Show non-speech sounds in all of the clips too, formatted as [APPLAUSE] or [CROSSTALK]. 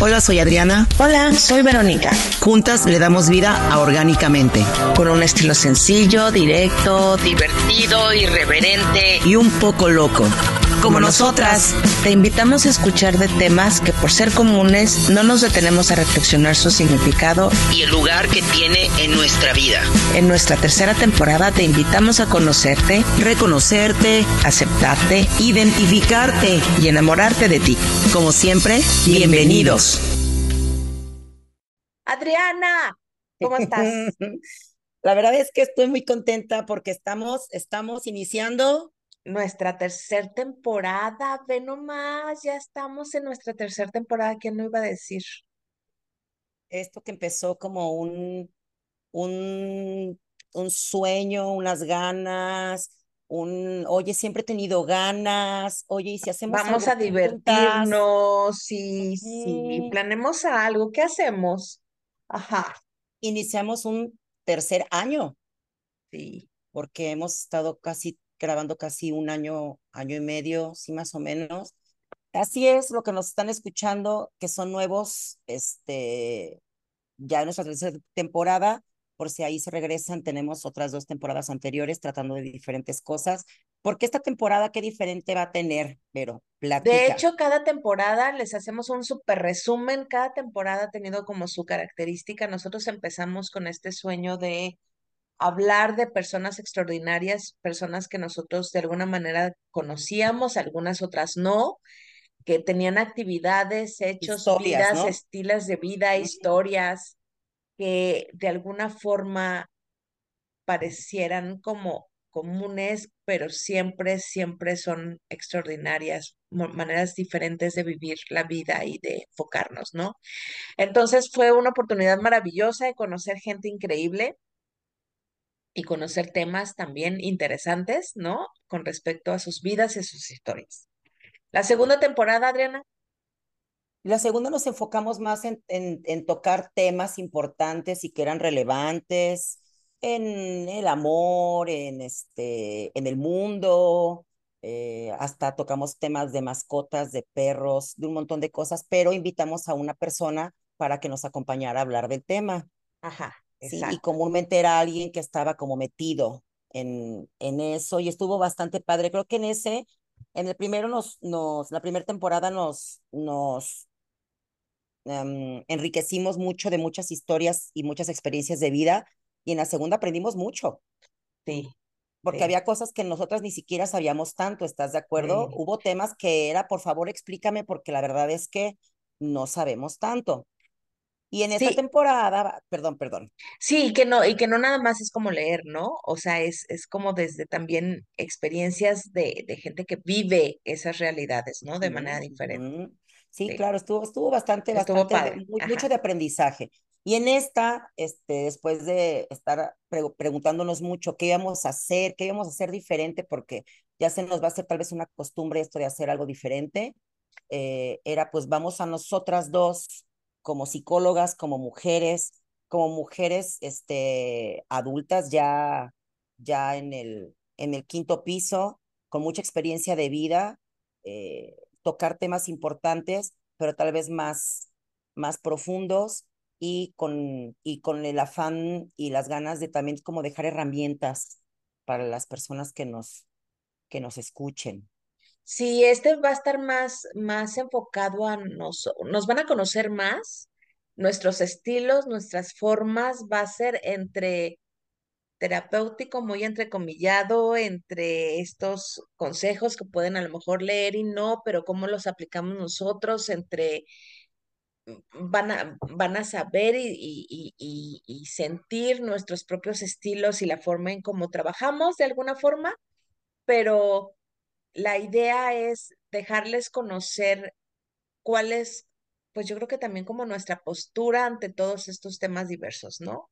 Hola, soy Adriana. Hola, soy Verónica. Juntas le damos vida a Orgánicamente. Con un estilo sencillo, directo, divertido, irreverente y un poco loco. Como nosotras. Te invitamos a escuchar de temas que por ser comunes no nos detenemos a reflexionar su significado y el lugar que tiene en nuestra vida. En nuestra tercera temporada te invitamos a conocerte, reconocerte, aceptarte, identificarte y enamorarte de ti. Como siempre, bienvenidos. Adriana, ¿cómo estás? [LAUGHS] La verdad es que estoy muy contenta porque estamos, estamos iniciando nuestra tercera temporada. Ve nomás, ya estamos en nuestra tercera temporada. ¿Quién no iba a decir? Esto que empezó como un, un, un sueño, unas ganas, un, oye, siempre he tenido ganas, oye, y si hacemos Vamos a divertirnos, sí, sí, planemos algo, ¿qué hacemos? Ajá. Iniciamos un tercer año. Sí. Porque hemos estado casi grabando casi un año, año y medio, sí, más o menos. Así es, lo que nos están escuchando, que son nuevos, este, ya en nuestra tercera temporada, por si ahí se regresan, tenemos otras dos temporadas anteriores tratando de diferentes cosas. porque esta temporada qué diferente va a tener, pero platica. De hecho, cada temporada les hacemos un súper resumen, cada temporada ha tenido como su característica. Nosotros empezamos con este sueño de hablar de personas extraordinarias, personas que nosotros de alguna manera conocíamos, algunas otras no, que tenían actividades, hechos, vidas, estilos de vida, historias, que de alguna forma parecieran como comunes, pero siempre, siempre son extraordinarias, maneras diferentes de vivir la vida y de enfocarnos, ¿no? Entonces fue una oportunidad maravillosa de conocer gente increíble y conocer temas también interesantes, ¿no? Con respecto a sus vidas y sus historias. La segunda temporada, Adriana. La segunda nos enfocamos más en, en, tocar temas importantes y que eran relevantes en el amor, en, este, en el mundo, eh, hasta tocamos temas de mascotas, de perros, de un montón de cosas, pero invitamos a una persona para que nos acompañara a hablar del tema. Ajá. Sí, y comúnmente era alguien que estaba como metido en, en eso y estuvo bastante padre. Creo que en ese, en el primero nos, nos, la primera temporada nos, nos em, enriquecimos mucho de muchas historias y muchas experiencias de vida y en la segunda aprendimos mucho. Sí. Porque había cosas que nosotras ni siquiera sabíamos tanto, ¿estás de acuerdo? Hubo temas que era, por favor, explícame, porque la verdad es que no sabemos tanto. Y en esta temporada, perdón, perdón. Sí, que no, y que no nada más es como leer, ¿no? O sea, es, es como desde también experiencias de, de gente que vive esas realidades, ¿no? De manera diferente. Sí, claro, estuvo, estuvo bastante, bastante, mucho de aprendizaje. Y en esta, este, después de estar preguntándonos mucho qué íbamos a hacer, qué íbamos a hacer diferente, porque ya se nos va a hacer tal vez una costumbre esto de hacer algo diferente, eh, era pues vamos a nosotras dos como psicólogas, como mujeres, como mujeres este, adultas ya, ya en, el, en el quinto piso, con mucha experiencia de vida, eh, tocar temas importantes, pero tal vez más, más profundos y con, y con el afán y las ganas de también como dejar herramientas para las personas que nos, que nos escuchen. Sí, este va a estar más, más enfocado a nos, nos van a conocer más, nuestros estilos, nuestras formas, va a ser entre terapéutico, muy entrecomillado, entre estos consejos que pueden a lo mejor leer y no, pero cómo los aplicamos nosotros, entre mm, van a, van a saber y, y, y, y sentir nuestros propios estilos y la forma en cómo trabajamos de alguna forma, pero la idea es dejarles conocer cuál es, pues yo creo que también como nuestra postura ante todos estos temas diversos, ¿no?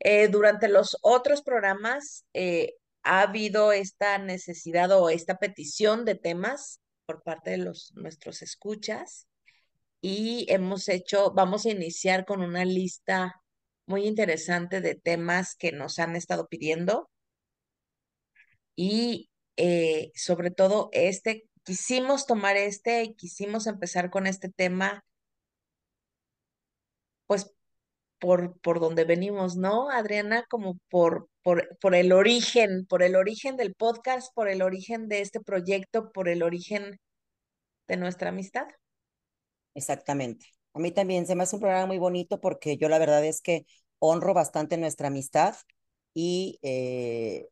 Eh, durante los otros programas eh, ha habido esta necesidad o esta petición de temas por parte de los nuestros escuchas y hemos hecho, vamos a iniciar con una lista muy interesante de temas que nos han estado pidiendo y eh, sobre todo este, quisimos tomar este y quisimos empezar con este tema pues por, por donde venimos, ¿no, Adriana? Como por, por, por el origen, por el origen del podcast, por el origen de este proyecto, por el origen de nuestra amistad. Exactamente. A mí también se me hace un programa muy bonito porque yo la verdad es que honro bastante nuestra amistad y, eh,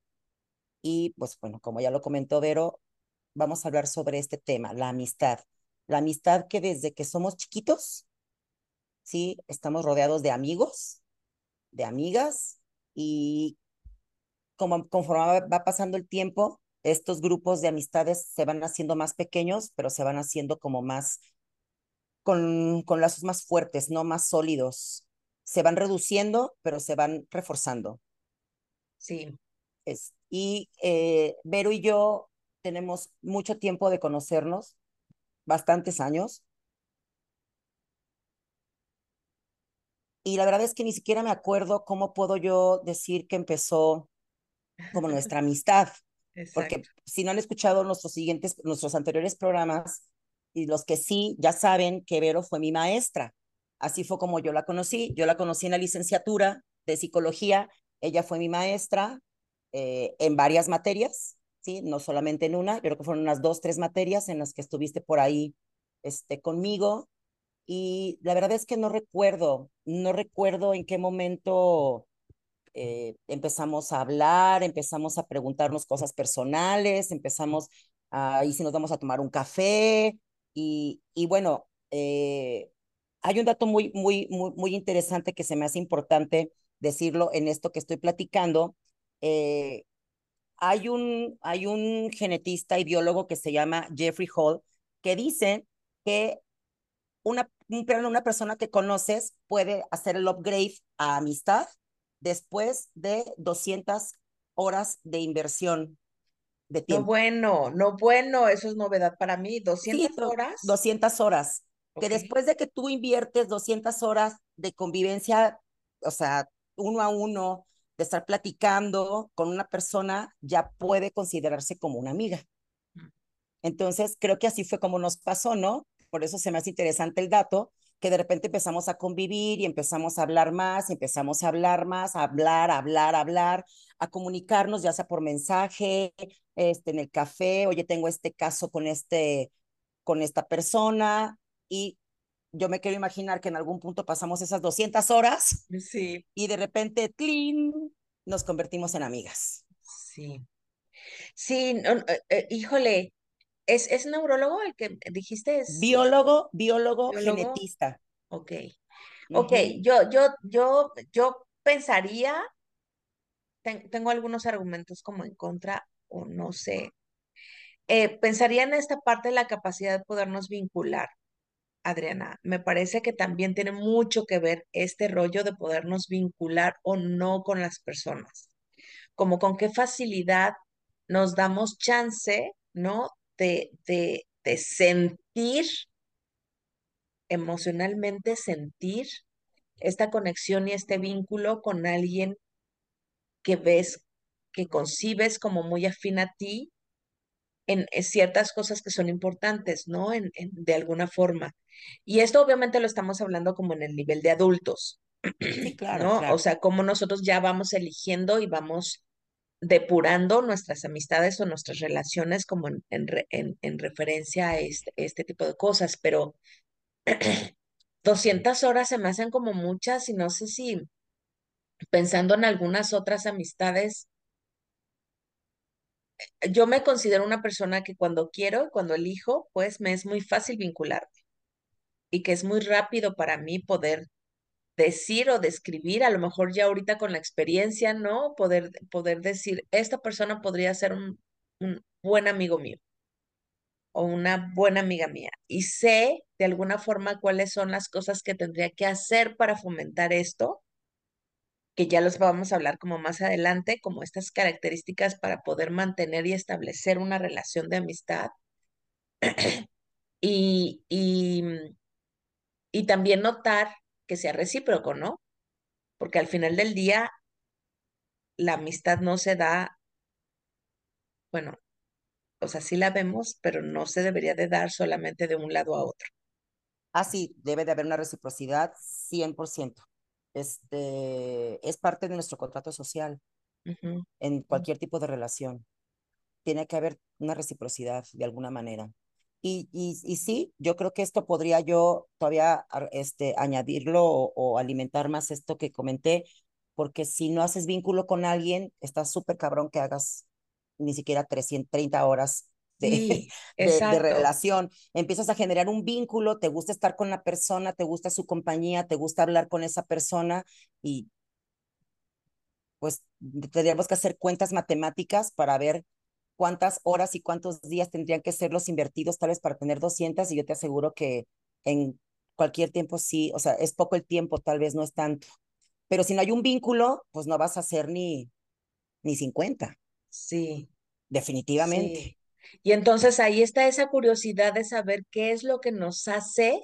y pues bueno, como ya lo comentó Vero, vamos a hablar sobre este tema, la amistad. La amistad que desde que somos chiquitos, sí, estamos rodeados de amigos, de amigas y como conforme va pasando el tiempo, estos grupos de amistades se van haciendo más pequeños, pero se van haciendo como más con, con lazos más fuertes, no más sólidos. Se van reduciendo, pero se van reforzando. Sí. Es, y eh, Vero y yo tenemos mucho tiempo de conocernos, bastantes años. Y la verdad es que ni siquiera me acuerdo cómo puedo yo decir que empezó como nuestra amistad. [LAUGHS] Porque si no han escuchado nuestros siguientes, nuestros anteriores programas, y los que sí ya saben que Vero fue mi maestra. Así fue como yo la conocí. Yo la conocí en la licenciatura de psicología. Ella fue mi maestra eh, en varias materias, ¿sí? No solamente en una, creo que fueron unas dos, tres materias en las que estuviste por ahí este, conmigo. Y la verdad es que no recuerdo, no recuerdo en qué momento eh, empezamos a hablar, empezamos a preguntarnos cosas personales, empezamos a, y si nos vamos a tomar un café, y, y bueno, eh, hay un dato muy, muy, muy, muy interesante que se me hace importante decirlo en esto que estoy platicando. Eh, hay, un, hay un genetista y biólogo que se llama Jeffrey Hall que dice que una, una persona que conoces puede hacer el upgrade a amistad después de 200 horas de inversión de tiempo. No bueno, no bueno, eso es novedad para mí. 200 horas. 200 horas. Que después de que tú inviertes 200 horas de convivencia, o sea, uno a uno, de estar platicando con una persona, ya puede considerarse como una amiga. Mm. Entonces, creo que así fue como nos pasó, ¿no? Por eso se me hace interesante el dato, que de repente empezamos a convivir y empezamos a hablar más, empezamos a hablar más, a hablar, a hablar, a hablar, a comunicarnos, ya sea por mensaje, este, en el café, oye, tengo este caso con, este, con esta persona y yo me quiero imaginar que en algún punto pasamos esas 200 horas sí. y de repente, ¡clean! nos convertimos en amigas. Sí. Sí, eh, eh, híjole, ¿Es, ¿Es neurólogo el que dijiste? Es... Biólogo, biólogo, genetista. Ok. Ok, yo, yo, yo, yo pensaría, tengo algunos argumentos como en contra, o no sé. Eh, pensaría en esta parte de la capacidad de podernos vincular, Adriana. Me parece que también tiene mucho que ver este rollo de podernos vincular o no con las personas. Como con qué facilidad nos damos chance, ¿no? de, de, de sentir, emocionalmente sentir esta conexión y este vínculo con alguien que ves, que concibes como muy afín a ti en, ciertas cosas que son importantes, ¿no? En, de alguna forma. Y esto obviamente lo estamos hablando como en el nivel de adultos, sí, [CLEARS THROAT] claro, ¿no? Claro. O sea, como nosotros ya vamos eligiendo y vamos depurando nuestras amistades o nuestras relaciones como en, en, en, referencia a este, este, tipo de cosas, pero [CLEARS THROAT] 200 horas se me hacen como muchas y no sé si pensando en algunas otras amistades, yo me considero una persona que cuando quiero, cuando elijo, pues me es muy fácil vincularme y que es muy rápido para mí poder decir o describir, a lo mejor ya ahorita con la experiencia, ¿no? Poder, poder decir, esta persona podría ser un, un buen amigo mío o una buena amiga mía. Y sé de alguna forma cuáles son las cosas que tendría que hacer para fomentar esto, que ya los vamos a hablar como más adelante, como estas características para poder mantener y establecer una relación de amistad. y, y, y también notar que sea recíproco, ¿no? Porque al final del día, la amistad no se da, bueno, o sea, sí la vemos, pero no se debería de dar solamente de un lado a otro. Ah, sí, debe de haber una reciprocidad 100%. Este, es parte de nuestro contrato social en cualquier tipo de relación. Tiene que haber una reciprocidad de alguna manera. Y, y, y, sí, yo creo que esto podría yo todavía este, añadirlo o, o, alimentar más esto que comenté, porque si no haces vínculo con alguien, está súper cabrón que hagas ni siquiera 330 horas [LAUGHS] de, de, de, relación. Empiezas a generar un vínculo, te gusta estar con la persona, te gusta su compañía, te gusta hablar con esa persona y pues tendríamos que hacer cuentas matemáticas para ver cuántas horas y cuántos días tendrían que ser los invertidos tal vez para tener 200 y yo te aseguro que en cualquier tiempo sí, o sea, es poco el tiempo, tal vez no es tanto. Pero si no hay un vínculo, pues no vas a hacer ni, ni 50. Sí. Definitivamente. Sí. Y entonces ahí está esa curiosidad de saber qué es lo que nos hace,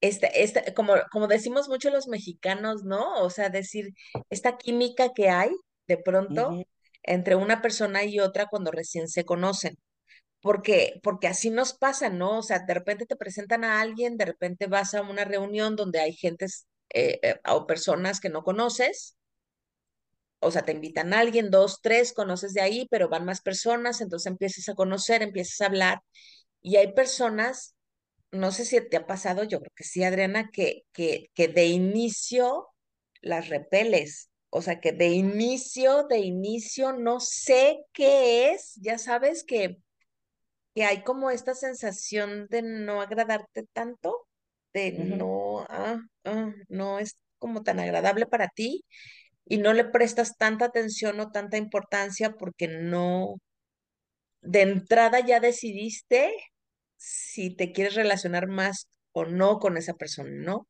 este, este, como, como decimos mucho los mexicanos, ¿no? O sea, decir, esta química que hay de pronto uh -huh. entre una persona y otra cuando recién se conocen. Porque, porque así nos pasa, ¿no? O sea, de repente te presentan a alguien, de repente vas a una reunión donde hay gentes eh, eh, o personas que no conoces, o sea, te invitan a alguien, dos, tres, conoces de ahí, pero van más personas, entonces empiezas a conocer, empiezas a hablar, y hay personas, no sé si te ha pasado, yo creo que sí, Adriana, que, que, que de inicio las repeles, o sea, que de inicio, de inicio, no sé qué es, ya sabes que, que hay como esta sensación de no agradarte tanto, de uh -huh. no, ah, ah, no es como tan agradable para ti, y no le prestas tanta atención o tanta importancia porque no, de entrada ya decidiste si te quieres relacionar más o no con esa persona, ¿no?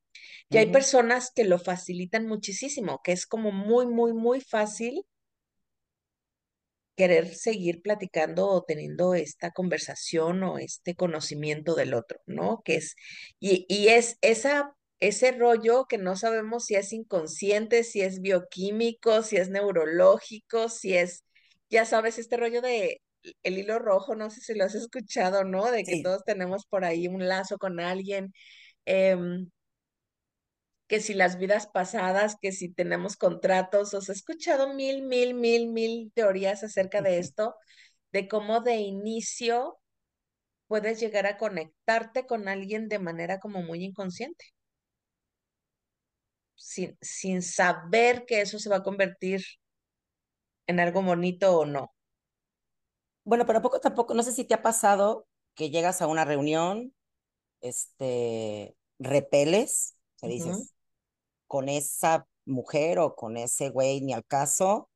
Y uh -huh. hay personas que lo facilitan muchísimo, que es como muy, muy, muy fácil querer seguir platicando o teniendo esta conversación o este conocimiento del otro, ¿no? Que es, y, y es esa ese rollo que no sabemos si es inconsciente, si es bioquímico, si es neurológico, si es, ya sabes, este rollo de el hilo rojo, no sé si lo has escuchado, ¿no? De que sí. todos tenemos por ahí un lazo con alguien, eh, que si las vidas pasadas, que si tenemos contratos, os he escuchado mil, mil, mil, mil teorías acerca de esto, de cómo de inicio puedes llegar a conectarte con alguien de manera como muy inconsciente sin, sin saber que eso se va a convertir en algo bonito o no. Bueno, pero poco tampoco, no sé si te ha pasado que llegas a una reunión, este, repeles, uh -huh. dices, con esa mujer o con ese güey ni al caso,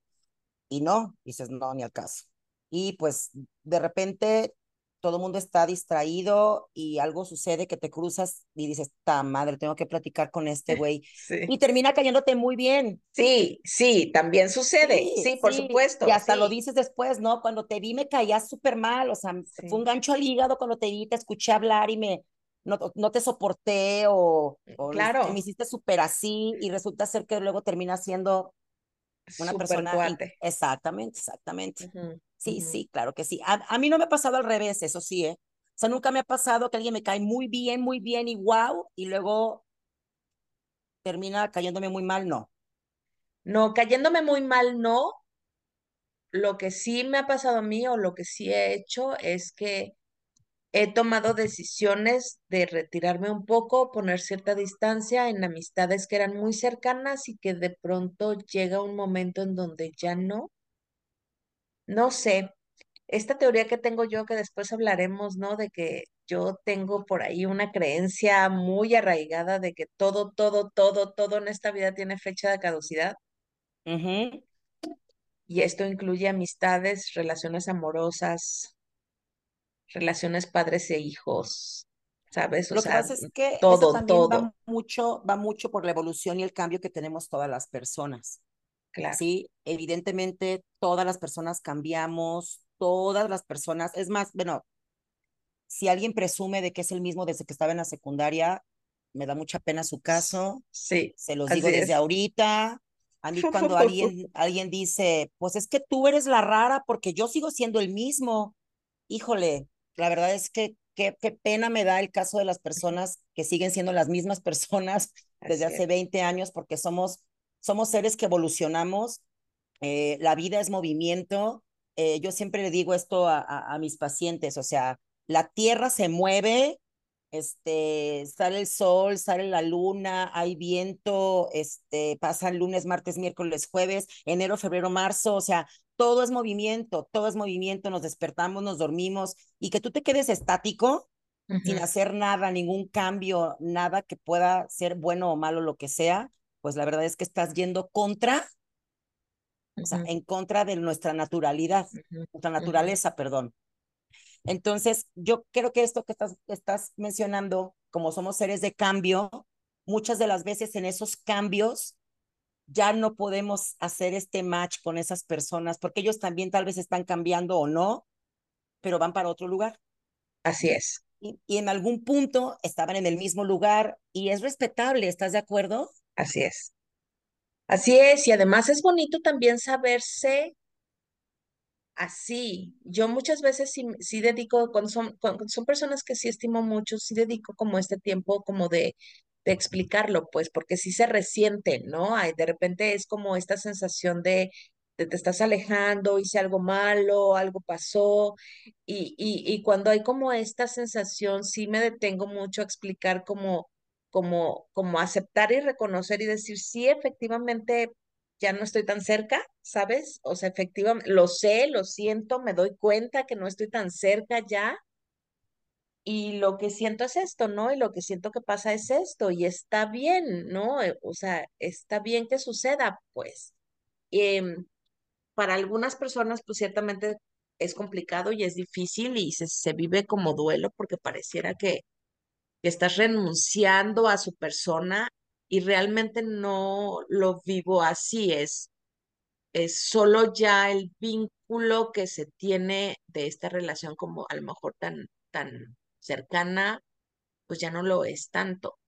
y no, dices, no, ni al caso. Y pues de repente todo el mundo está distraído y algo sucede que te cruzas y dices, ta madre, tengo que platicar con este [LAUGHS] güey. Sí. Y termina cayéndote muy bien. Sí, sí, también sucede. Sí, sí por sí. supuesto. Y hasta lo dices después, ¿no? Cuando te vi me caías súper mal, o sea, fue un gancho al hígado cuando te vi, te escuché hablar y me, no, no te soporté o, o claro. me hiciste súper así y resulta ser que luego termina siendo una Super persona. Cuate. Exactamente, exactamente. Uh -huh. Sí, uh -huh. sí, claro que sí. A, a, mí no me ha pasado al revés, eso sí, ¿eh? O sea, nunca me ha pasado que alguien me cae muy bien, muy bien y wow, y luego termina cayéndome muy mal, no. No, cayéndome muy mal, no. Lo que sí me ha pasado a mí o lo que sí he hecho es que he tomado decisiones de retirarme un poco, poner cierta distancia en amistades que eran muy cercanas y que de pronto llega un momento en donde ya no no sé, esta teoría que tengo yo, que después hablaremos, ¿no? De que yo tengo por ahí una creencia muy arraigada de que todo, todo, todo, todo en esta vida tiene fecha de caducidad. Uh -huh. Y esto incluye amistades, relaciones amorosas, relaciones padres e hijos, ¿sabes? O Lo sea, que pasa es que todo, eso también todo. va mucho, va mucho por la evolución y el cambio que tenemos todas las personas. Claro. Sí, evidentemente todas las personas cambiamos, todas las personas, es más, bueno, si alguien presume de que es el mismo desde que estaba en la secundaria, me da mucha pena su caso. Sí. Se los digo desde es. ahorita. A mí [LAUGHS] cuando alguien, alguien dice, pues es que tú eres la rara porque yo sigo siendo el mismo. Híjole, la verdad es que qué, qué pena me da el caso de las personas que siguen siendo las mismas personas [LAUGHS] desde hace 20 años, porque somos, somos seres que evolucionamos, eh, la vida es movimiento. Eh, yo siempre le digo esto a, a, a mis pacientes, o sea, la tierra se mueve este, sale el sol, sale la luna, hay viento, este, pasan lunes, martes, miércoles, jueves, enero, febrero, marzo, o sea, todo es movimiento, todo es movimiento, nos despertamos, nos dormimos, y que tú te quedes estático, sin hacer nada, ningún cambio, nada que pueda ser bueno o malo, lo que sea, pues la verdad es que estás yendo contra, o sea, en contra de nuestra naturalidad, nuestra naturaleza, perdón. Entonces, yo creo que esto que estás, estás mencionando, como somos seres de cambio, muchas de las veces en esos cambios ya no podemos hacer este match con esas personas porque ellos también tal vez están cambiando o no, pero van para otro lugar. Así es. Y, y, en algún punto estaban en el mismo lugar y es respetable, ¿estás de acuerdo? Así es. Así es, y además es bonito también saberse así. Yo muchas veces sí, sí dedico, cuando son, cuando son personas que sí estimo mucho, sí dedico como este tiempo como de, de explicarlo, pues, porque sí se resienten, ¿no? Hay, de repente es como esta sensación de, de te estás alejando, hice algo malo, algo pasó, y, y, y cuando hay como esta sensación, sí me detengo mucho a explicar como como, como aceptar y reconocer y decir, sí, efectivamente, ya no estoy tan cerca, ¿sabes? O sea, efectivamente, lo sé, lo siento, me doy cuenta que no estoy tan cerca ya. Y lo que siento es esto, ¿no? Y lo que siento que pasa es esto, y está bien, ¿no? Eh, o sea, está bien que suceda, pues. Em, para algunas personas, pues ciertamente es complicado y es difícil y se, se vive como duelo porque pareciera que, que estás renunciando a su persona y realmente no lo vivo así, es es solo ya el vínculo que se tiene de esta relación como a lo mejor tan, tan cercana, pues ya no lo es tanto.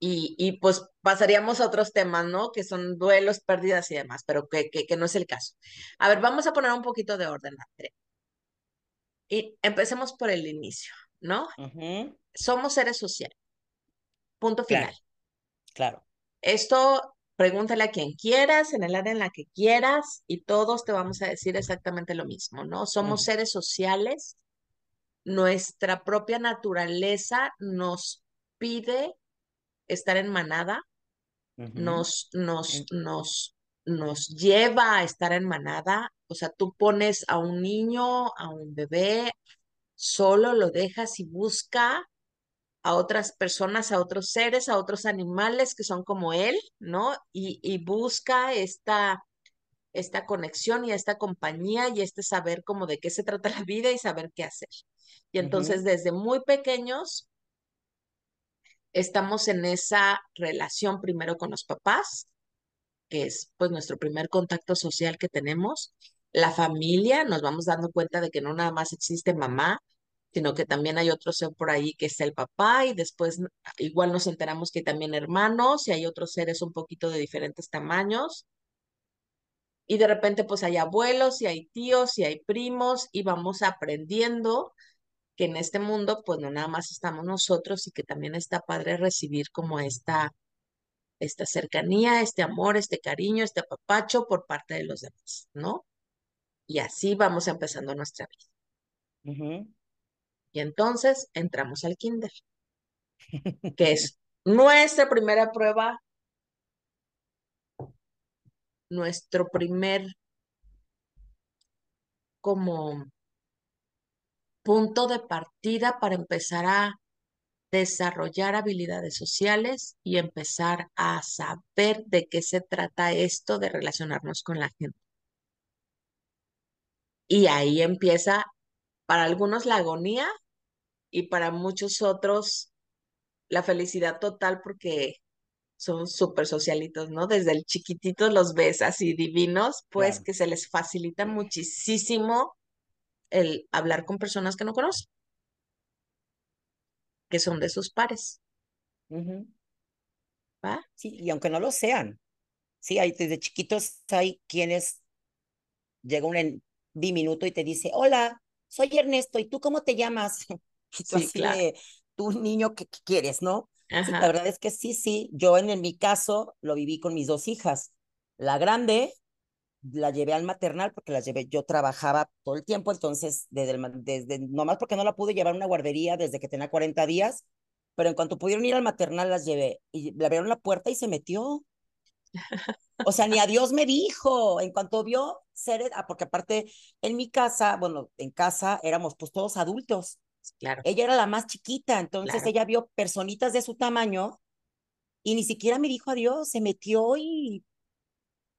Y, y pues pasaríamos a otros temas, ¿no? Que son duelos, pérdidas y demás, pero que, que, no es el caso. A ver, vamos a poner un poquito de orden, André. Y empecemos por el inicio, ¿no? Somos seres sociales. Punto final. Claro. Esto pregúntale a quien quieras, en el área en la que quieras, y todos te vamos a decir exactamente lo mismo, ¿no? Somos seres sociales, nuestra propia naturaleza nos pide estar en manada, nos, nos, nos, nos lleva a estar en manada, o sea, tú pones a un niño, a un bebé, solo lo dejas y busca a otras personas, a otros seres, a otros animales que son como él, ¿no? Y, y busca esta, esta conexión y esta compañía y este saber como de qué se trata [LAUGHS] la vida y saber qué hacer. Y entonces desde muy pequeños estamos en esa relación primero con los papás, que es pues nuestro primer contacto social que tenemos, la familia, nos vamos dando cuenta de que no nada más existe mamá, sino que también hay otro ser por ahí que es el papá y después igual nos enteramos que hay también hermanos y hay otros seres un poquito de diferentes tamaños. Y de repente pues hay abuelos y hay tíos y hay primos y vamos aprendiendo que en este mundo pues no nada más estamos nosotros y que también está padre recibir como esta, esta cercanía, este amor, este cariño, este apapacho por parte de los demás, ¿no? Y así vamos empezando nuestra vida. Y entonces entramos al kinder, [LAUGHS] que es nuestra primera prueba, nuestro primer como punto de partida para empezar a desarrollar habilidades sociales y empezar a saber de qué se trata esto de relacionarnos con la gente. Y ahí empieza para algunos la agonía y para muchos otros la felicidad total porque son súper socialitos, ¿no? Desde el chiquitito los ves así divinos, pues que se les facilita muchísimo el hablar con personas que no conocen, que son de sus pares. ¿Va? Sí, y aunque no lo sean, sí, hay, desde chiquitos hay quienes llega un diminuto y te dice, hola, soy Ernesto, ¿y tú cómo te llamas? [LAUGHS] Y tú así de, tú niño, ¿qué, quieres, no? la verdad es que sí, sí, yo en, en mi caso lo viví con mis dos hijas. La grande la llevé al maternal porque la llevé, yo trabajaba todo el tiempo, entonces desde, el, desde nomás porque no la pude llevar a una guardería desde que tenía 40 días, pero en cuanto pudieron ir al maternal las llevé y le abrieron la puerta y se metió. O sea, ni a Dios me dijo, en cuanto vio ser, ah, porque aparte en mi casa, bueno, en casa éramos pues todos adultos. Claro. Ella era la más chiquita, entonces ella vio personitas de su tamaño y ni siquiera me dijo adiós, se metió y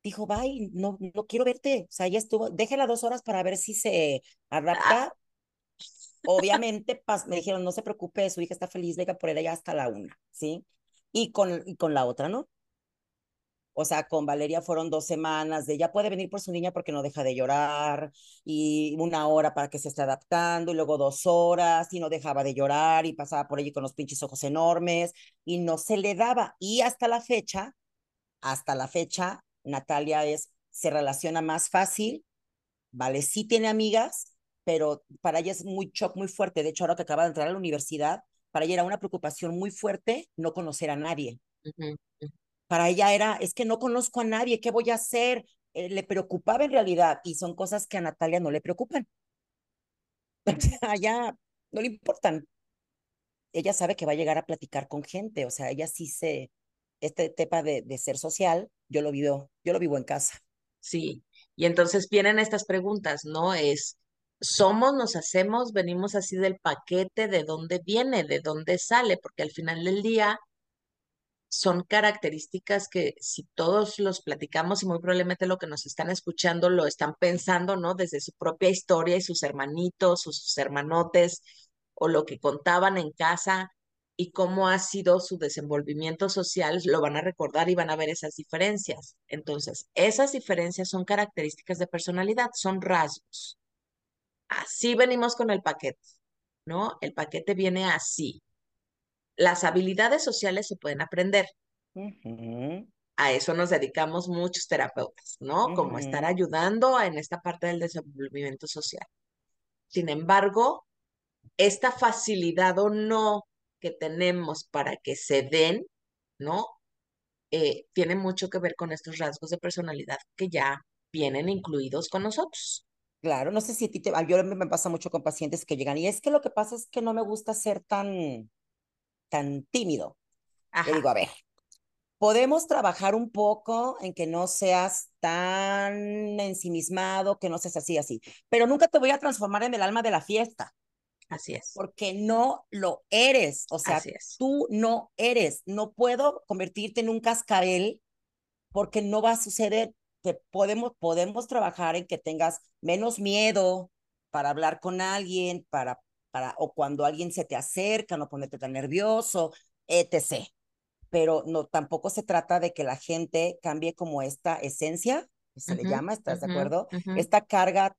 dijo, bye, no, no quiero verte. O sea, ella estuvo, déjela dos horas para ver si se adapta. Obviamente, me dijeron, no se preocupe, su hija está feliz, venga por ella hasta la una, ¿sí? Y con, y con la otra, ¿no? O sea, con Valeria fueron dos semanas de ya puede venir por su niña porque no deja de llorar y una hora para que se esté adaptando y luego dos horas y no dejaba de llorar y pasaba por allí con los pinches ojos enormes y no se le daba. Y hasta la fecha, hasta la fecha, Natalia es, se relaciona más fácil, ¿vale? Sí tiene amigas, pero para ella es muy shock, muy fuerte. De hecho, ahora que acaba de entrar a la universidad, para ella era una preocupación muy fuerte no conocer a nadie. Para ella era, es que no conozco a nadie, ¿qué voy a hacer? Eh, le preocupaba en realidad y son cosas que a Natalia no le preocupan. [LAUGHS] a ella no le importan. Ella sabe que va a llegar a platicar con gente, o sea, ella sí se, este tema de, de ser social, yo lo vivo, yo lo vivo en casa. Sí, y entonces vienen estas preguntas, ¿no? Es, ¿somos, nos hacemos, venimos así del paquete, de dónde viene, de dónde sale? Porque al final del día son características que si todos los platicamos y muy probablemente lo que nos están escuchando lo están pensando, ¿no? Desde su propia historia y sus hermanitos o sus hermanotes o lo que contaban en casa, y cómo ha sido su desenvolvimiento social, lo van a recordar y van a ver esas diferencias. Entonces, esas diferencias son características de personalidad, son rasgos. Así venimos con el paquete, ¿no? El paquete viene así. Las habilidades sociales se pueden aprender. A eso nos dedicamos muchos terapeutas, ¿no? Como estar ayudando en esta parte del desenvolvimiento social. Sin embargo, esta facilidad o no que tenemos para que se den, ¿no? Eh, tiene mucho que ver con estos rasgos de personalidad que ya vienen incluidos con nosotros. Claro, no sé si a ti te, yo me pasa mucho con pacientes que llegan y es que lo que pasa es que no me gusta ser tan, tan tímido. Le digo, a ver, podemos trabajar un poco en que no seas tan ensimismado, que no seas así, así, pero nunca te voy a transformar en el alma de la fiesta. Así es. Porque no lo eres. O sea, tú no eres. No puedo convertirte en un cascabel porque no va a suceder. Que podemos, podemos trabajar en que tengas menos miedo para hablar con alguien, para, para, o cuando alguien se te acerca, no ponerte tan nervioso, etc. Pero no, tampoco se trata de que la gente cambie como esta esencia, que se le llama, ¿estás de acuerdo? Esta carga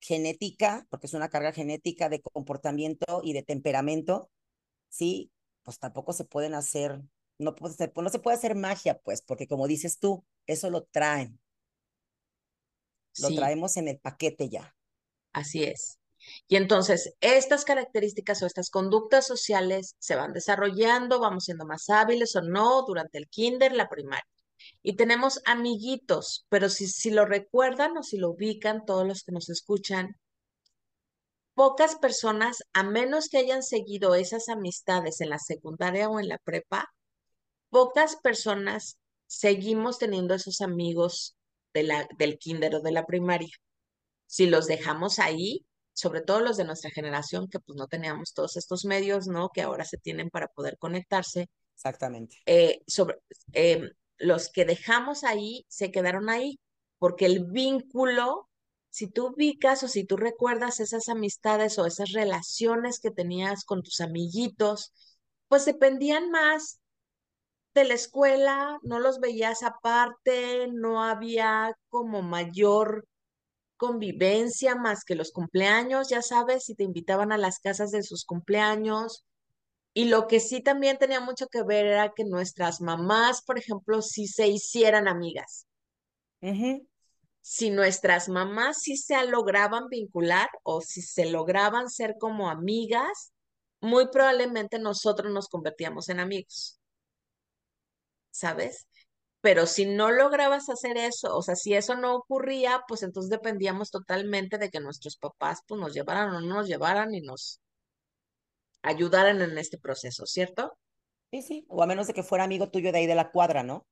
genética, porque es una carga genética de comportamiento y de temperamento, ¿sí? Pues tampoco se pueden hacer, no, puede ser, no se puede hacer magia, pues, porque como dices tú, eso lo traen. Lo traemos en el paquete ya. Así es. Y entonces, estas características o estas conductas sociales se van desarrollando, vamos siendo más hábiles o no durante el kinder, la primaria. Y tenemos amiguitos, pero si, si lo recuerdan o si lo ubican, todos los que nos escuchan, pocas personas, a menos que hayan seguido esas amistades en la secundaria o en la prepa, pocas personas seguimos teniendo esos amigos de la, del kinder o de la primaria. Si los dejamos ahí, sobre todo los de nuestra generación, que pues no teníamos todos estos medios, ¿no? Que ahora se tienen para poder conectarse. Exactamente. Eh, sobre, eh, los que dejamos ahí se quedaron ahí, porque el vínculo, si tú ubicas o si tú recuerdas esas amistades o esas relaciones que tenías con tus amiguitos, pues dependían más de la escuela, no los veías aparte, no había como mayor convivencia más que los cumpleaños, ya sabes, si te invitaban a las casas de sus cumpleaños, y lo que sí también tenía mucho que ver era que nuestras mamás, por ejemplo, sí se hicieran amigas. si nuestras mamás sí se lograban vincular o si se lograban ser como amigas, muy probablemente nosotros nos convertíamos en amigos. ¿Sabes? Pero si no lograbas hacer eso, o sea, si eso no ocurría, pues entonces dependíamos totalmente de que nuestros papás pues nos llevaran o no nos llevaran y nos ayudaran en este proceso, ¿cierto? Sí, sí, o a menos de que fuera amigo tuyo de ahí de la cuadra, ¿no?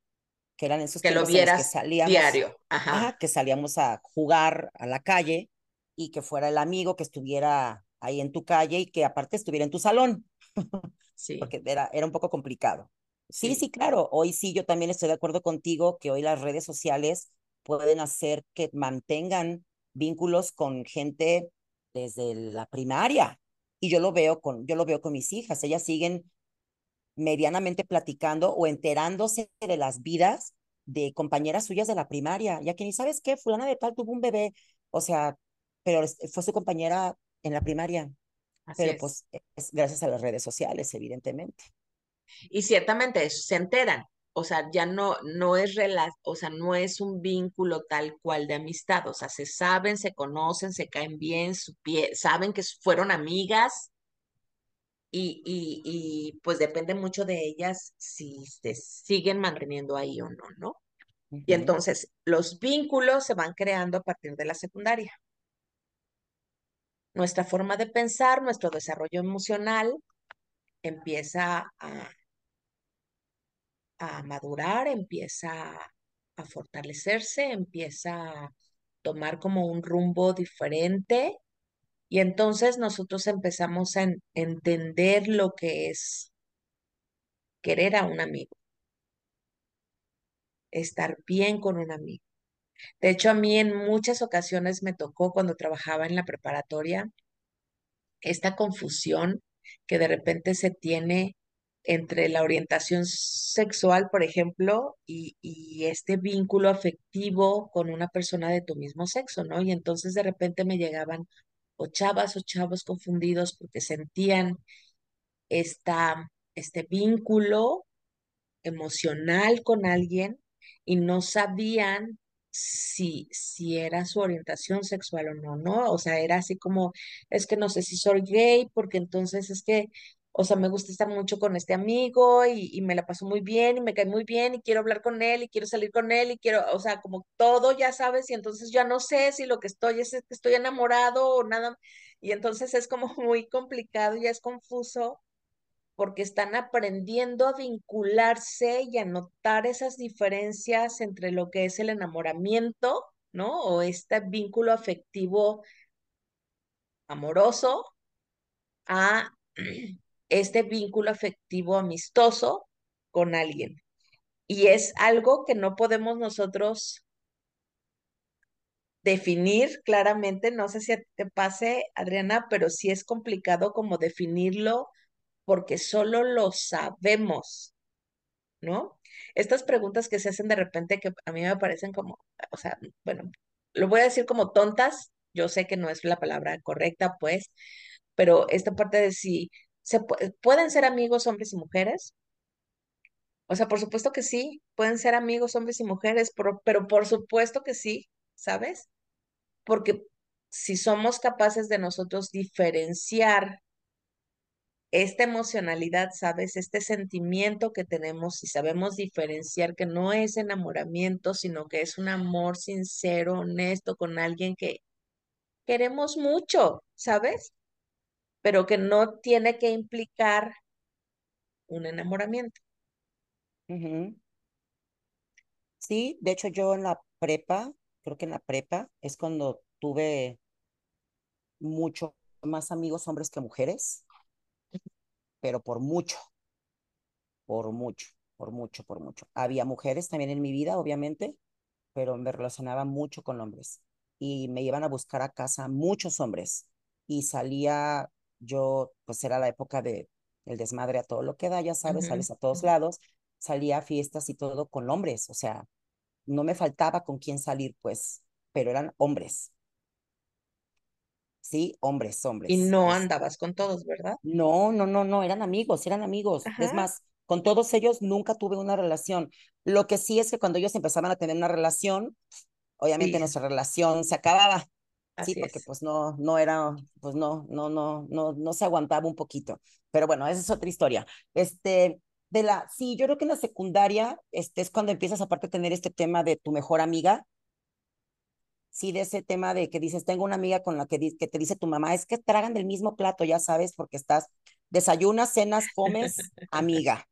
Que eran esos que lo vieras que salíamos, diario, ajá. que salíamos a jugar a la calle y que fuera el amigo que estuviera ahí en tu calle y que aparte estuviera en tu salón. [LAUGHS] Sí. Porque era, era un poco complicado. Sí, sí, claro. Hoy sí, yo también estoy de acuerdo contigo que hoy las redes sociales pueden hacer que mantengan vínculos con gente desde la primaria. Y yo lo veo con, yo lo veo con mis hijas. Ellas siguen medianamente platicando o enterándose de las vidas de compañeras suyas de la primaria, ya que ni sabes qué, fulana de tal tuvo un bebé, o sea, pero fue su compañera en la primaria. pero pues es gracias a las redes sociales, evidentemente. Y ciertamente se enteran, o sea, ya no, no es o sea, no es un vínculo tal cual de amistad, o sea, se saben, se conocen, se caen bien, su pie, saben que fueron amigas y, y, y, pues depende mucho de ellas si se siguen manteniendo ahí o no, ¿no? Y entonces los vínculos se van creando a partir de la secundaria. Nuestra forma de pensar, nuestro desarrollo emocional empieza a, a madurar, empieza a fortalecerse, empieza a tomar como un rumbo diferente y entonces nosotros empezamos a entender lo que es querer a un amigo, estar bien con un amigo. De hecho, a mí en muchas ocasiones me tocó cuando trabajaba en la preparatoria esta confusión que de repente se tiene entre la orientación sexual, por ejemplo, y, este vínculo afectivo con una persona de tu mismo sexo, ¿no? Y entonces de repente me llegaban o chavas o chavos confundidos porque sentían esta, este vínculo emocional con alguien y no sabían si, si era su orientación sexual o no, ¿no? O sea, era así como, es que no sé si soy gay, porque entonces es que, o sea, me gusta estar mucho con este amigo y, me la paso muy bien y me cae muy bien y quiero hablar con él y quiero salir con él y quiero, o sea, como todo ya sabes y entonces ya no sé si lo que estoy es que estoy enamorado o nada. Y entonces es como [LAUGHS] muy complicado, ya es confuso porque están aprendiendo a vincularse y a notar esas diferencias entre lo que es el enamoramiento, ¿no? O este vínculo afectivo amoroso a [CLEARS THROAT] este vínculo afectivo amistoso con alguien. Y es algo que no podemos nosotros definir claramente, no sé si te pase, Adriana, pero sí es complicado como definirlo porque solo lo sabemos, ¿no? Estas preguntas que se hacen de repente que a mí me parecen como, o sea, bueno, lo voy a decir como tontas, yo sé que no es la palabra correcta, pues, pero esta parte de si se pueden ser amigos hombres y mujeres. O sea, por supuesto que sí, pueden ser amigos hombres y mujeres, pero, pero por supuesto que sí, ¿sabes? Porque si somos capaces de nosotros diferenciar esta emocionalidad, ¿sabes? Este sentimiento que tenemos y sabemos diferenciar que no es enamoramiento, sino que es un amor sincero, honesto con alguien que queremos mucho, ¿sabes? Pero que no tiene que implicar un enamoramiento. Sí, de hecho yo en la prepa, creo que en la prepa es cuando tuve mucho más amigos hombres que mujeres pero por mucho, por mucho, por mucho, por mucho. Había mujeres también en mi vida, obviamente, pero me relacionaba mucho con hombres y me iban a buscar a casa muchos hombres y salía yo, pues era la época de el desmadre a todo lo que da, ya sabes, sales a todos lados, salía a fiestas y todo con hombres, o sea, no me faltaba con quién salir, pues, pero eran hombres. Sí, hombres, hombres. Y no andabas con todos, ¿verdad? No, no, no, no, eran amigos, eran amigos. Es más, con todos ellos nunca tuve una relación. Lo que sí es que cuando ellos empezaban a tener una relación, obviamente nuestra relación se acababa. Sí, porque pues no, no era, pues no, no, no, no, no se aguantaba un poquito. Pero bueno, esa es otra historia. Este, de la, sí, yo creo que en la secundaria, este, es cuando empiezas aparte a tener este tema de tu mejor amiga. Sí, de ese tema de que dices, tengo una amiga con la que, que te dice tu mamá, es que tragan del mismo plato, ya sabes, porque estás, desayunas, cenas, comes, [LAUGHS] amiga.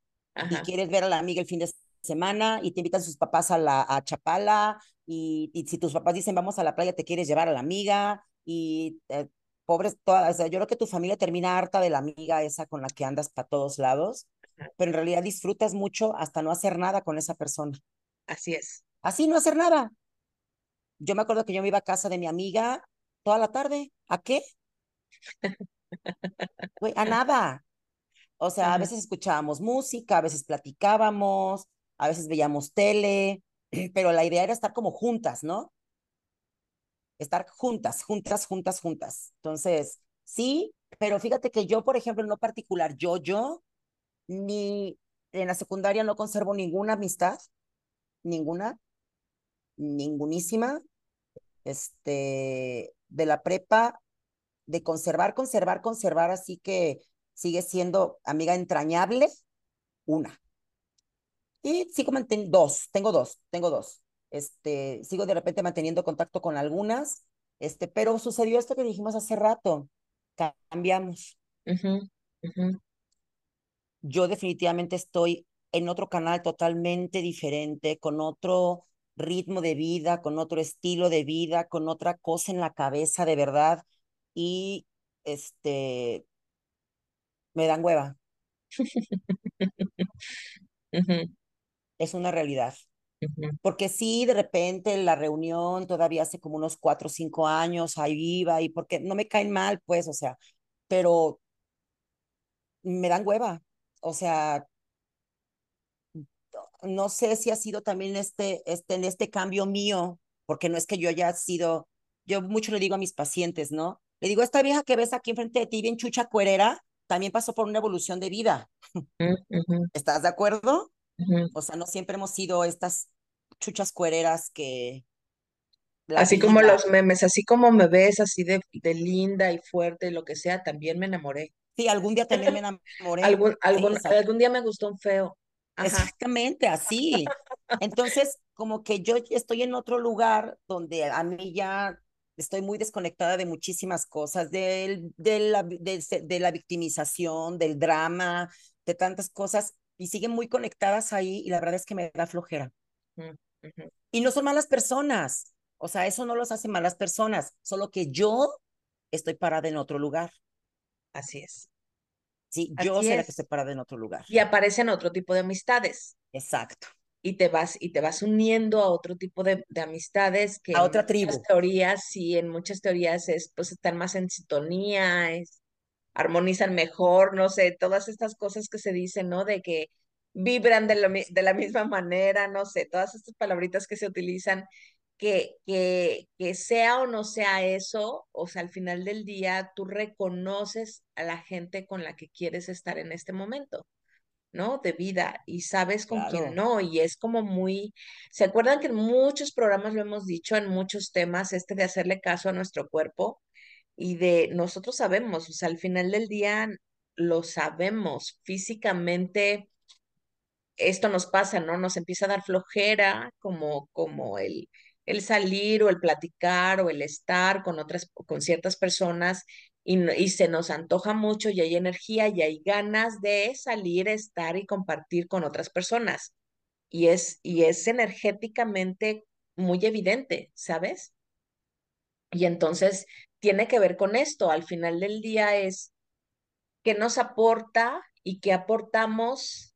Y quieres ver a la amiga el fin de semana y te invitan sus papás a la a Chapala y, y, si tus papás dicen vamos a la playa te quieres llevar a la amiga y eh, pobres todas, o sea, yo creo que tu familia termina harta de la amiga esa con la que andas para todos lados, pero en realidad disfrutas mucho hasta no hacer nada con esa persona. Así es. Así no hacer nada. Yo me acuerdo que yo me iba a casa de mi amiga toda la tarde. ¿A qué? a [LAUGHS] nada. O sea, a veces escuchábamos música, a veces platicábamos, a veces veíamos tele, [CLEARS THROAT] pero la idea era estar como juntas, ¿no? Estar juntas, juntas, juntas, juntas. Entonces, sí, pero fíjate que yo, por ejemplo, en lo particular, yo, yo, ni en la secundaria no conservo ninguna amistad, ninguna, ningunísima. Este, de la prepa, de conservar, conservar, conservar, así que sigue siendo amiga entrañable, una. Y sigo manteniendo dos, tengo dos, tengo dos. Este, sigo de repente manteniendo contacto con algunas, este, pero sucedió esto que dijimos hace rato, cambiamos. Yo definitivamente estoy en otro canal totalmente diferente, con otro ritmo de vida, con otro estilo de vida, con otra cosa en la cabeza de verdad. Y este, me dan hueva. [LAUGHS] es una realidad. Porque sí, de repente la reunión todavía hace como unos cuatro o cinco años, ahí viva, y porque no me caen mal, pues, o sea, pero me dan hueva. O sea, no sé si ha sido también este, este, en este cambio mío, porque no es que yo haya sido, yo mucho le digo a mis pacientes, ¿no? Le digo, esta vieja que ves aquí enfrente de ti, bien chucha cuerera, también pasó por una evolución de vida. ¿Estás de acuerdo? O sea, no siempre hemos sido estas chuchas cuereras que... Así como los memes, así como me ves así de, de linda y fuerte y lo que sea, también me enamoré. Sí, algún día también me [LAUGHS] enamoré. algún, algún, algún día me gustó un feo. Exactamente, así. Entonces, como que yo estoy en otro lugar donde a mí ya estoy muy desconectada de muchísimas cosas, de, la, de, la victimización, del drama, de tantas cosas, y siguen muy conectadas ahí y la verdad es que me da flojera. Mm, y no son malas personas, o sea, eso no los hace malas personas, solo que yo estoy parada en otro lugar. Así es. Sí, yo soy la que estoy parada en otro lugar. Y aparecen otro tipo de amistades. Exacto. Y te vas, y te vas uniendo a otro tipo de, de amistades que a otra tribu. Teorías, sí, en muchas teorías es, pues están más en sintonía, es, armonizan mejor, no sé, todas estas cosas que se dicen, ¿no? De que vibran de, de la misma manera, no sé, todas estas palabritas que se utilizan, que, que, que sea o no sea eso, o sea, al final del día tú reconoces a la gente con la que quieres estar en este momento. ¿no? De vida y sabes con quién no. Y es como muy, ¿se acuerdan que en muchos programas lo hemos dicho, en muchos temas, este de hacerle caso a nuestro cuerpo? Y de nosotros sabemos, o sea, al final del día lo sabemos físicamente. Esto nos pasa, ¿no? Nos empieza a dar flojera como, como el, el salir o el platicar o el estar con otras, con ciertas personas y, y, se nos antoja mucho y hay energía y hay ganas de salir, estar y compartir con otras personas. Y es, y es energéticamente muy evidente, ¿sabes? Y entonces tiene que ver con esto. Al final del día es qué nos aporta y qué aportamos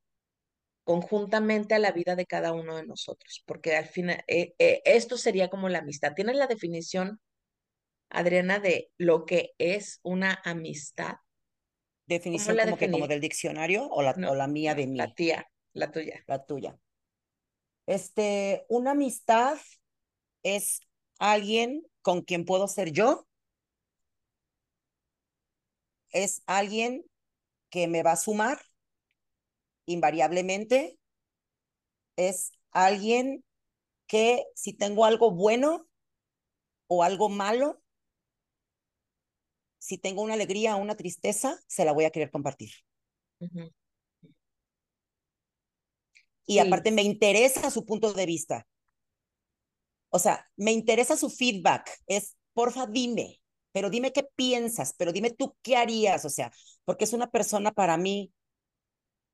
conjuntamente a la vida de cada uno de nosotros, porque al final eh, eh, esto sería como la amistad. ¿Tienes la definición, Adriana, de lo que es una amistad? ¿Definición como, que, como del diccionario o la, o la mía de mí? La tía, la tuya. La tuya. Este, una amistad es alguien con quien puedo ser yo es alguien que me va a sumar invariablemente, es alguien que si tengo algo bueno o algo malo, si tengo una alegría o una tristeza, se la voy a querer compartir. Y aparte me interesa su punto de vista. O sea, me interesa su feedback. Es, porfa, dime, pero dime qué piensas, pero dime tú qué harías. O sea, porque es una persona para mí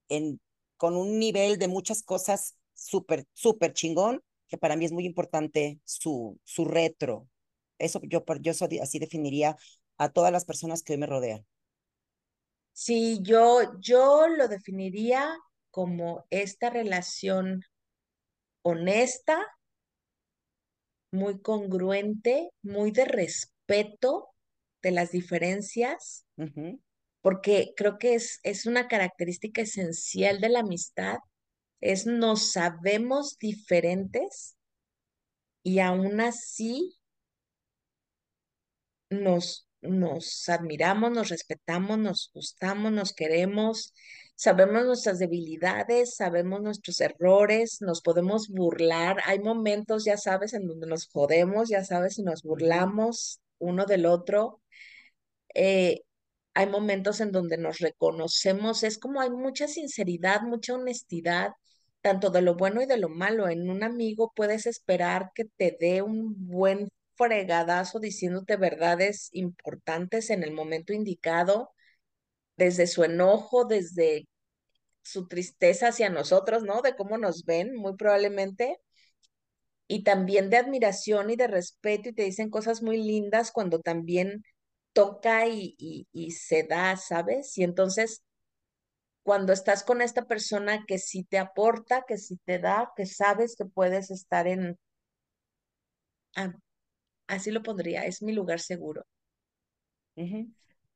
en, con un nivel de muchas cosas súper, súper chingón, que para mí es muy importante su, su retro. Eso yo, yo así definiría a todas las personas que hoy me rodean. Sí, yo, yo lo definiría como esta relación honesta, muy congruente, muy de respeto de las diferencias, porque creo que es, es una característica esencial de la amistad, es nos sabemos diferentes y aún así nos, nos admiramos, nos respetamos, nos gustamos, nos queremos, sabemos nuestras debilidades, sabemos nuestros errores, nos podemos burlar. Hay momentos, ya sabes, en donde nos jodemos, ya sabes, y nos burlamos uno del otro. Eh, hay momentos en donde nos reconocemos, es como hay mucha sinceridad, mucha honestidad, tanto de lo bueno y de lo malo. En un amigo puedes esperar que te dé un buen fregadazo diciéndote verdades importantes en el momento indicado, desde su enojo, desde su tristeza hacia nosotros, ¿no? De cómo nos ven, muy probablemente. Y también de admiración y de respeto y te dicen cosas muy lindas cuando también toca y, y, se da, ¿sabes? Y entonces, cuando estás con esta persona que sí te aporta, que sí te da, que sabes que puedes estar en, ah, así lo pondría, es mi lugar seguro.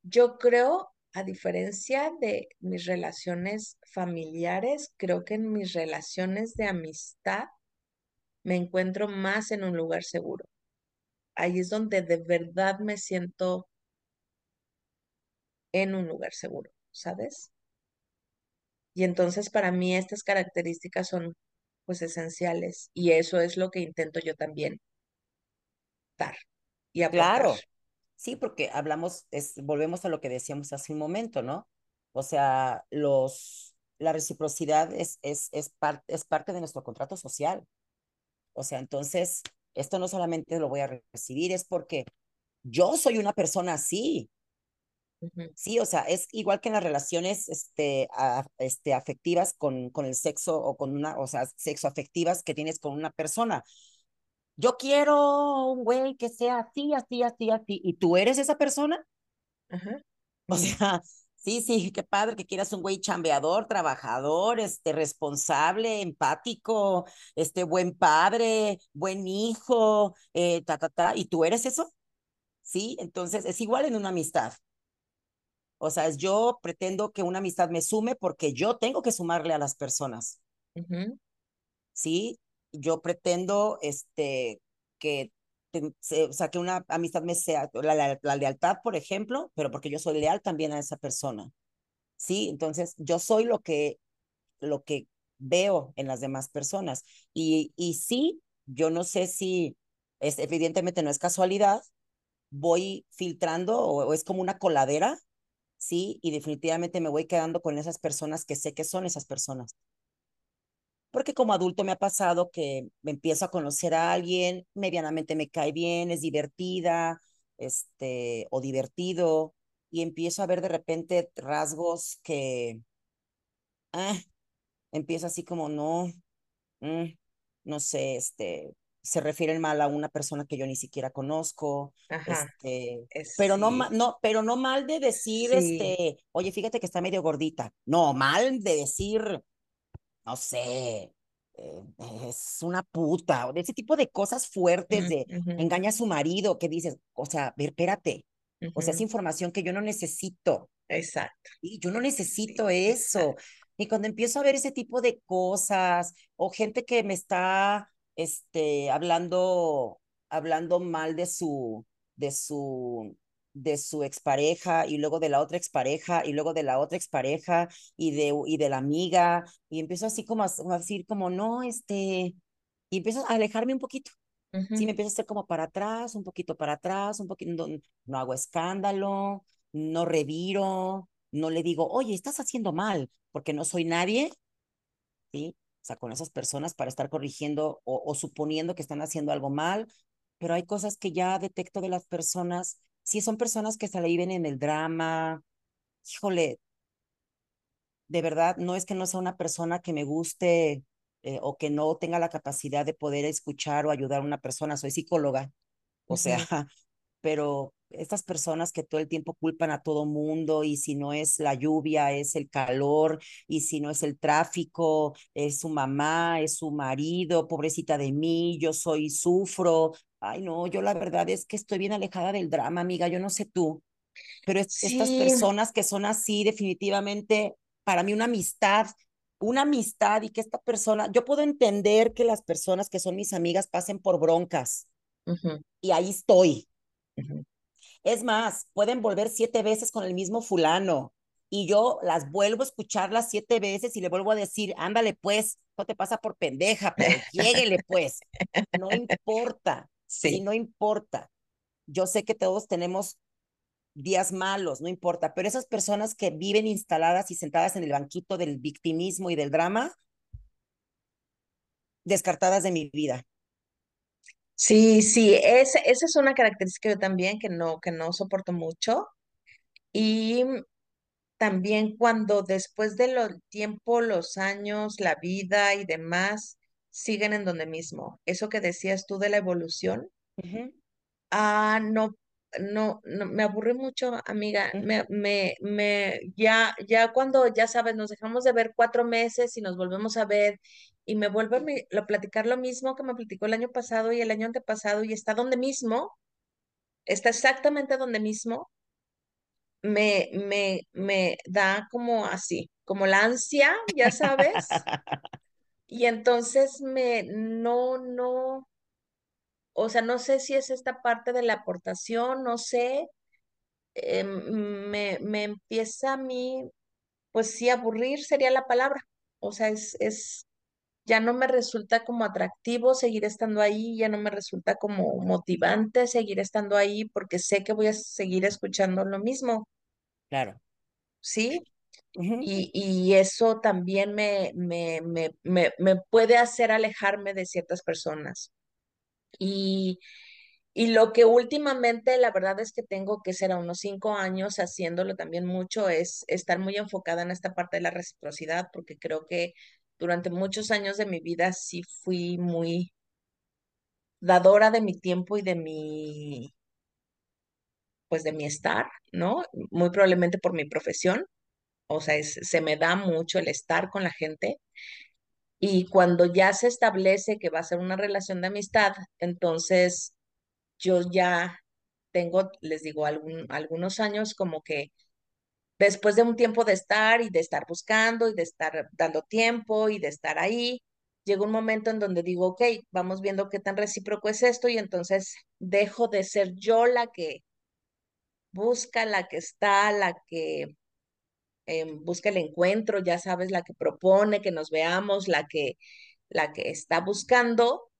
Yo creo, a diferencia de mis relaciones familiares, creo que en mis relaciones de amistad me encuentro más en un lugar seguro. Ahí es donde de verdad me siento en un lugar seguro, ¿sabes? Y entonces para mí estas características son pues esenciales y eso es lo que intento yo también dar y. Claro, sí, porque hablamos, es, volvemos a lo que decíamos hace un momento, ¿no? O sea, los, la reciprocidad es, es, es, es parte de nuestro contrato social. O sea, entonces, esto no solamente lo voy a recibir, es porque yo soy una persona así. Sí, o sea, es igual que en las relaciones este, este, afectivas con, con el sexo o con una, o sea, sexo afectivas que tienes con una persona yo quiero un güey que sea así, así, así, así, y tú eres esa persona. O sea, sí, sí, qué padre que quieras un güey chambeador, trabajador, este, responsable, empático, este, buen padre, buen hijo, eh, ta, ta, ta, y tú eres eso. Sí, entonces es igual en una amistad. O sea, yo pretendo que una amistad me sume porque yo tengo que sumarle a las personas. Sí, yo pretendo este, que, o sea, que una amistad me sea, la, la, lealtad, por ejemplo, pero porque yo soy leal también a esa persona. Sí, entonces yo soy lo que, lo que veo en las demás personas. Y, y sí, yo no sé si, es, evidentemente no es casualidad, voy filtrando o, o es como una coladera, sí, y definitivamente me voy quedando con esas personas que sé que son esas personas porque como adulto me ha pasado que me empiezo a conocer a alguien, medianamente me cae bien, es divertida, este, o divertido, y empiezo a ver de repente rasgos que, ah, empiezo así como, no, mm, no sé, este, se refieren mal a una persona que yo ni siquiera conozco, este, pero no, no, pero no mal de decir, este, oye, fíjate que está medio gordita, no, mal de decir, no sé, eh, es una puta, o de ese tipo de cosas fuertes de engaña a su marido, que dices, o sea, ver, espérate, o sea, es información que yo no necesito. Exacto. Y yo no necesito eso. Y cuando empiezo a ver ese tipo de cosas, o gente que me está, este, hablando, hablando mal de su, de su, de su expareja y luego de la otra expareja y luego de la otra expareja y de, y de la amiga y empiezo así como a, decir como, no, este, y empiezo a alejarme un poquito. Sí, me empiezo a hacer como para atrás, un poquito para atrás, un poquito, no, no hago escándalo, no reviro, no le digo, oye, estás haciendo mal, porque no soy nadie, ¿sí? O sea, con esas personas para estar corrigiendo o, o suponiendo que están haciendo algo mal, pero hay cosas que ya detecto de las personas, si son personas que se le viven en el drama, híjole, de verdad, no es que no sea una persona que me guste eh, o que no tenga la capacidad de poder escuchar o ayudar a una persona, soy psicóloga, o sea, pero estas personas que todo el tiempo culpan a todo mundo y si no es la lluvia, es el calor y si no es el tráfico, es su mamá, es su marido, pobrecita de mí, yo soy, sufro. Ay, no, yo la verdad es que estoy bien alejada del drama, amiga, yo no sé tú, pero estas personas que son así, definitivamente, para mí una amistad, una amistad y que esta persona, yo puedo entender que las personas que son mis amigas pasen por broncas. Y ahí estoy. Es más, pueden volver siete veces con el mismo fulano y yo las vuelvo a escuchar las siete veces y le vuelvo a decir, ándale pues, no te pasa por pendeja, pero [LAUGHS] lléguele pues, no importa, sí. no importa. Yo sé que todos tenemos días malos, no importa, pero esas personas que viven instaladas y sentadas en el banquito del victimismo y del drama, descartadas de mi vida. Sí, sí, esa es una característica yo también que no, que no soporto mucho. Y también cuando después de tiempo, los años, la vida y demás siguen en donde mismo. Eso que decías tú de la evolución, ah, no, no, no, me aburrí mucho, amiga. Me, me, me, ya, ya cuando, ya sabes, nos dejamos de ver cuatro meses y nos volvemos a ver y me vuelve a, platicar lo mismo que me platicó el año pasado y el año antepasado y está donde mismo, está exactamente donde mismo, me, me, me da como así, como la ansia, ya sabes. [LAUGHS] y entonces me, no, no, o sea, no sé si es esta parte de la aportación, no sé, eh, me, me empieza a mí, pues sí, aburrir sería la palabra. O sea, es, es, ya no me resulta como atractivo seguir estando ahí, ya no me resulta como motivante seguir estando ahí porque sé que voy a seguir escuchando lo mismo. Claro. ¿Sí? Y, y, eso también me, me, me, me, puede hacer alejarme de ciertas personas. Y, y lo que últimamente, la verdad es que tengo que ser a unos cinco años haciéndolo también mucho, es estar muy enfocada en esta parte de la reciprocidad, porque creo que durante muchos años de mi vida sí fui muy dadora de mi tiempo y de mi, pues de mi estar, ¿no? Muy probablemente por mi profesión, o sea, se me da mucho el estar con la gente. Y cuando ya se establece que va a ser una relación de amistad, entonces yo ya tengo, les digo, algún, algunos años como que después de un tiempo de estar y de estar buscando y de estar dando tiempo y de estar ahí, llega un momento en donde digo, ok, vamos viendo qué tan recíproco es esto y entonces dejo de ser yo la que busca, la que está, la que eh, busca el encuentro, ya sabes, la que propone que nos veamos, la que, la que está buscando.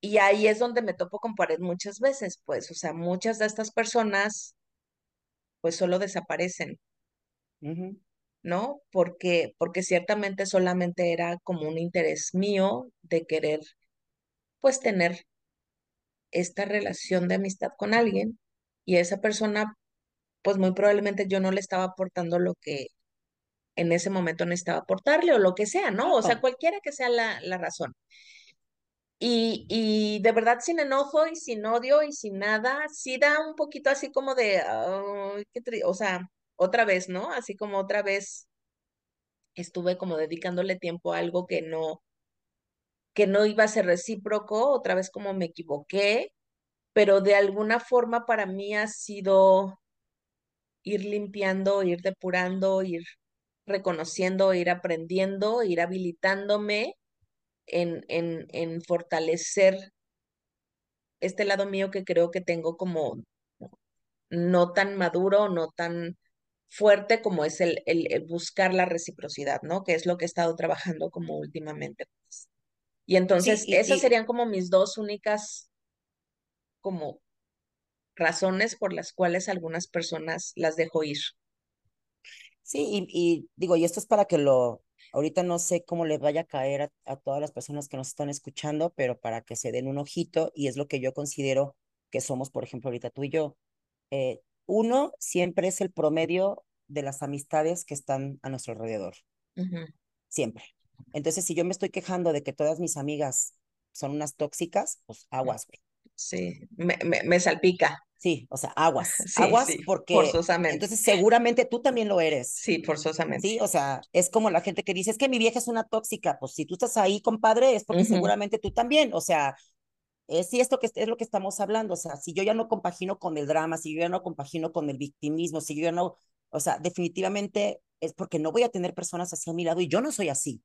Y ahí es donde me topo con pared muchas veces, pues, o sea, muchas de estas personas, pues, solo desaparecen, ¿no? Porque, porque ciertamente solamente era como un interés mío de querer, pues, tener esta relación de amistad con alguien y esa persona, pues, muy probablemente yo no le estaba aportando lo que en ese momento necesitaba aportarle o lo que sea, ¿no? O sea, cualquiera que sea la, la razón. Y, y, de verdad sin enojo y sin odio y sin nada, sí da un poquito así como de, qué o sea, otra vez, ¿no? Así como otra vez estuve como dedicándole tiempo a algo que no, que no iba a ser recíproco, otra vez como me equivoqué, pero de alguna forma para mí ha sido ir limpiando, ir depurando, ir reconociendo, ir aprendiendo, ir habilitándome en, en, en fortalecer este lado mío que creo que tengo como no tan maduro, no tan fuerte como es el, el, buscar la reciprocidad, ¿no? Que es lo que he estado trabajando como últimamente. Pues. Y entonces esas serían como mis dos únicas como razones por las cuales algunas personas las dejo ir. Sí, y, digo, y esto es para que lo, ahorita no sé cómo le vaya a caer a, todas las personas que nos están escuchando, pero para que se den un ojito, y es lo que yo considero que somos, por ejemplo, ahorita tú y yo. Eh, uno siempre es el promedio de las amistades que están a nuestro alrededor. Siempre. Entonces, si yo me estoy quejando de que todas mis amigas son unas tóxicas, pues aguas, güey. Sí, me, me, salpica. Sí, o sea, aguas. aguas porque forzosamente. entonces seguramente tú también lo eres. Sí, forzosamente. Sí, o sea, es como la gente que dice, es que mi vieja es una tóxica. Pues si tú estás ahí, compadre, es porque seguramente tú también. O sea, es sí, esto que es lo que estamos hablando. O sea, si yo ya no compagino con el drama, si yo ya no compagino con el victimismo, si yo ya no, o sea, definitivamente es porque no voy a tener personas así a mi lado y yo no soy así.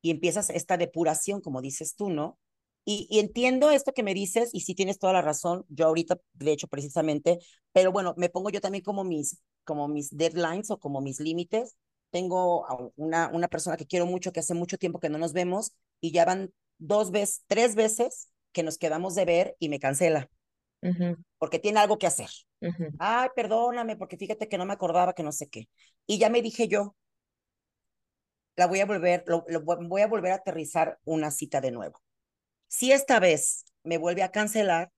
Y empiezas esta depuración, como dices tú, ¿no? Y, entiendo esto que me dices, y sí tienes toda la razón, yo ahorita, de hecho, precisamente, pero bueno, me pongo yo también como mis, como mis deadlines o como mis límites. Tengo una, una persona que quiero mucho, que hace mucho tiempo que no nos vemos, y ya van dos veces, tres veces que nos quedamos de ver y me cancela, porque tiene algo que hacer. Ay, perdóname, porque fíjate que no me acordaba que no sé qué. Y ya me dije yo, la voy a volver, lo, voy a volver a aterrizar una cita de nuevo. Si esta vez me vuelve a cancelar,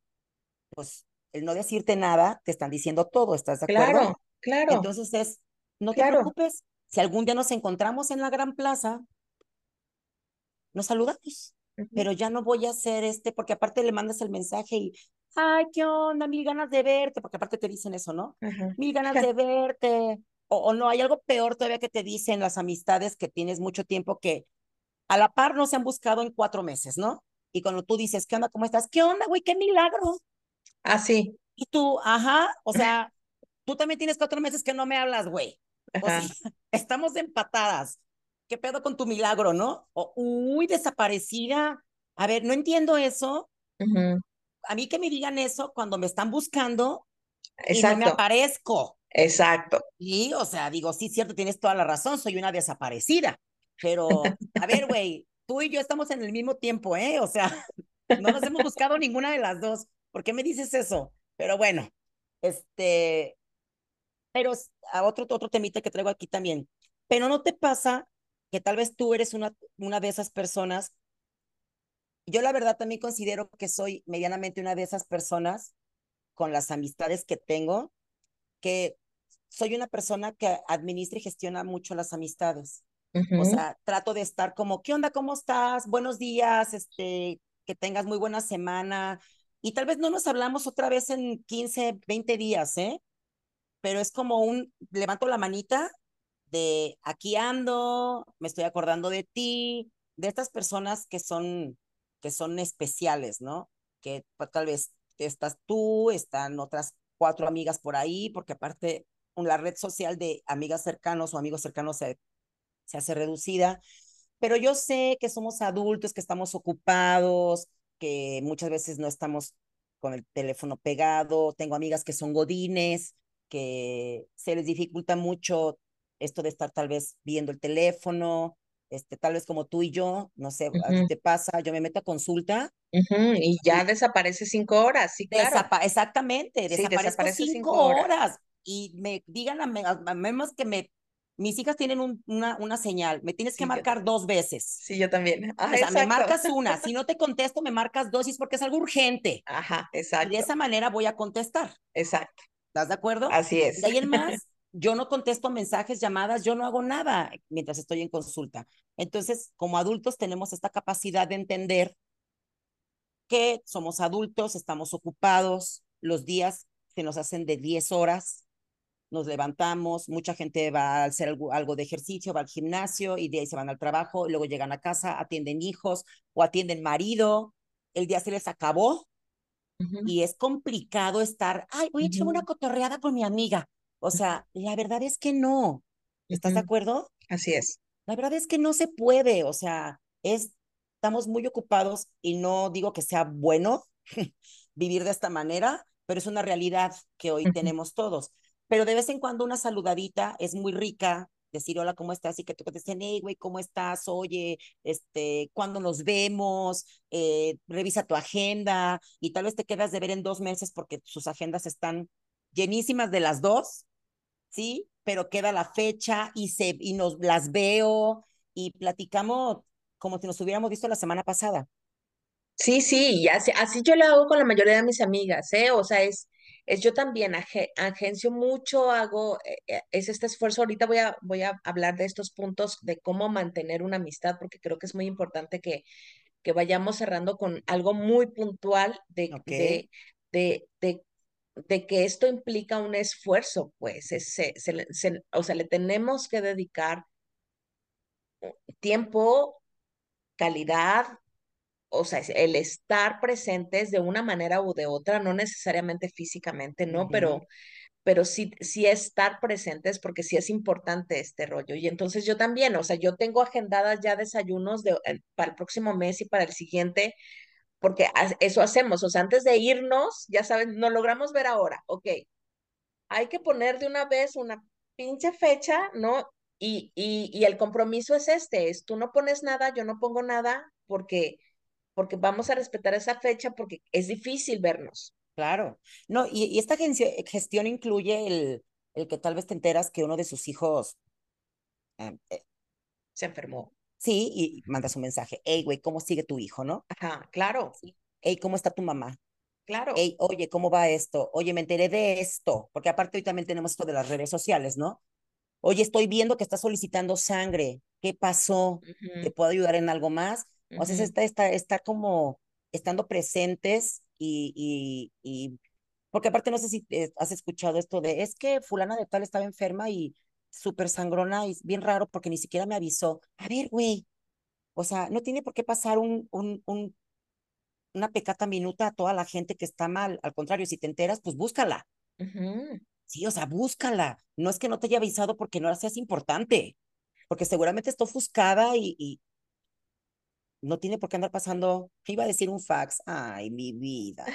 pues el no decirte nada, te están diciendo todo, ¿estás de acuerdo? Claro, claro. Entonces es, no te preocupes, si algún día nos encontramos en la gran plaza, nos saludamos, pero ya no voy a hacer este, porque aparte le mandas el mensaje y, ay, ¿qué onda? Mil ganas de verte, porque aparte te dicen eso, ¿no? Mil ganas de verte. O, o, no, hay algo peor todavía que te dicen las amistades que tienes mucho tiempo que a la par no se han buscado en cuatro meses, ¿no? Y cuando tú dices, ¿qué onda? ¿Cómo estás? ¿Qué onda, güey? ¡Qué milagro! Así. Ah, y tú, ajá, o sea, tú también tienes cuatro meses que no me hablas, güey. O sea, [LAUGHS] estamos empatadas. ¿Qué pedo con tu milagro, no? O, uy, desaparecida. A ver, no entiendo eso. A mí que me digan eso cuando me están buscando y no me aparezco. Exacto. Y, o sea, digo, sí, cierto, tienes toda la razón, soy una desaparecida. Pero, a ver, güey, tú y yo estamos en el mismo tiempo, ¿eh? O sea, [LAUGHS] no nos hemos buscado ninguna de las dos. ¿Por qué me dices eso? Pero bueno, este, pero a otro, otro temita que traigo aquí también. Pero no te pasa que tal vez tú eres una, una de esas personas. Yo la verdad también considero que soy medianamente una de esas personas con las amistades que tengo, que soy una persona que administra y gestiona mucho las amistades. O sea, trato de estar como, ¿qué onda? ¿Cómo estás? Buenos días, este, que tengas muy buena semana. Y tal vez no nos hablamos otra vez en 15, 20 días, ¿eh? Pero es como un, levanto la manita de aquí ando, me estoy acordando de ti, de estas personas que son, que son especiales, ¿no? Que pues, tal vez estás tú, están otras cuatro amigas por ahí, porque aparte la red social de amigas cercanos o amigos cercanos se se hace reducida, pero yo sé que somos adultos, que estamos ocupados, que muchas veces no estamos con el teléfono pegado, tengo amigas que son godines, que se les dificulta mucho esto de estar tal vez viendo el teléfono, este, tal vez como tú y yo, no sé, a ti te pasa, yo me meto a consulta. y ya desaparece cinco horas, sí, claro. exactamente, desaparece cinco, horas. Y me digan a, menos que me mis hijas tienen un, una, una señal, me tienes que marcar dos veces. Sí, yo también. o sea, me marcas una, si no [LAUGHS] te contesto, me marcas dos y es porque es algo urgente. Ajá, exacto. Y de esa manera voy a contestar. Exacto. ¿Estás de acuerdo? Así es. De ahí en [LAUGHS] más, yo no contesto mensajes, llamadas, yo no hago nada mientras estoy en consulta. Entonces, como adultos tenemos esta capacidad de entender que somos adultos, estamos ocupados, los días se nos hacen de 10 horas, nos levantamos, mucha gente va a hacer algo, algo, de ejercicio, va al gimnasio y de ahí se van al trabajo, y luego llegan a casa, atienden hijos o atienden marido, el día se les acabó y es complicado estar, ay, voy a echar una cotorreada con mi amiga. O sea, la verdad es que no. ¿Estás de acuerdo? Así es. La verdad es que no se puede, o sea, es, estamos muy ocupados y no digo que sea bueno [LAUGHS] vivir de esta manera, pero es una realidad que hoy tenemos todos pero de vez en cuando una saludadita es muy rica, decir hola, ¿cómo estás? Y que te contesten, hey, güey, ¿cómo estás? Oye, este, ¿cuándo nos vemos? Eh, revisa tu agenda y tal vez te quedas de ver en dos meses porque sus agendas están llenísimas de las dos, ¿sí? Pero queda la fecha y, se, y nos las veo y platicamos como si nos hubiéramos visto la semana pasada. Sí, sí, así, así yo lo hago con la mayoría de mis amigas, ¿eh? O sea, es, es yo también agencio mucho, hago, eh, eh, es este esfuerzo. Ahorita voy a, voy a hablar de estos puntos de cómo mantener una amistad, porque creo que es muy importante que, que vayamos cerrando con algo muy puntual de, de, de, de, de, que esto implica un esfuerzo, pues, se, se, o sea, le tenemos que dedicar tiempo, calidad, o sea, el estar presentes de una manera u de otra, no necesariamente físicamente, ¿no? Pero, pero sí, sí estar presentes porque sí es importante este rollo. Y entonces yo también, o sea, yo tengo agendadas ya desayunos de, para el próximo mes y para el siguiente, porque eso hacemos, o sea, antes de irnos, ya saben, no logramos ver ahora, ok, hay que poner de una vez una pinche fecha, ¿no? Y, y, y el compromiso es este, es tú no pones nada, yo no pongo nada, porque porque vamos a respetar esa fecha porque es difícil vernos. Claro. No, y, y esta gestión incluye el, el, que tal vez te enteras que uno de sus hijos eh, eh, se enfermó. Sí, y mandas un mensaje. Hey, güey, ¿cómo sigue tu hijo, no? Ajá, claro. Sí. Hey, ¿cómo está tu mamá? Claro. Hey, oye, ¿cómo va esto? Oye, me enteré de esto, porque aparte hoy también tenemos esto de las redes sociales, ¿no? Oye, estoy viendo que estás solicitando sangre. ¿Qué pasó? ¿Te puedo ayudar en algo más? O sea, está, está, está como estando presentes y, y, y, porque aparte no sé si has escuchado esto de, es que fulana de tal estaba enferma y súper sangrona y bien raro porque ni siquiera me avisó. A ver, güey, o sea, no tiene por qué pasar un, un, un, una pecata minuta a toda la gente que está mal. Al contrario, si te enteras, pues búscala. Sí, o sea, búscala. No es que no te haya avisado porque no seas importante, porque seguramente está ofuscada y, y, no tiene por qué andar pasando, iba a decir un fax, ay, mi vida.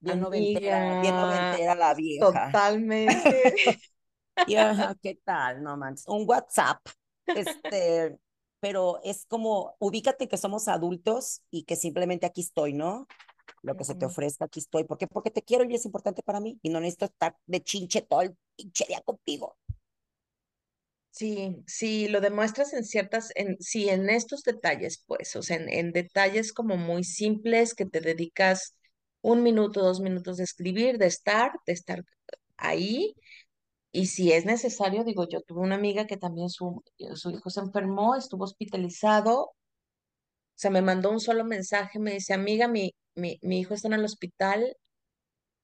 Bien noventera, bien noventera la vieja. Totalmente. [LAUGHS] [LAUGHS] ¿qué tal? No manches. Un WhatsApp. Este, pero es como, ubícate que somos adultos y que simplemente aquí estoy, ¿no? Lo que se te ofrezca, aquí estoy. ¿Por qué? Porque te quiero y es importante para mí. Y no necesito estar de chinche todo el pinche día contigo. Sí, sí, lo demuestras en ciertas, en, sí, en estos detalles, pues, o sea, en, detalles como muy simples que te dedicas un minuto, dos minutos de escribir, de estar, de estar ahí. Y si es necesario, digo, yo tuve una amiga que también su, su hijo se enfermó, estuvo hospitalizado, o sea, me mandó un solo mensaje, me dice, amiga, mi, mi, mi hijo está en el hospital,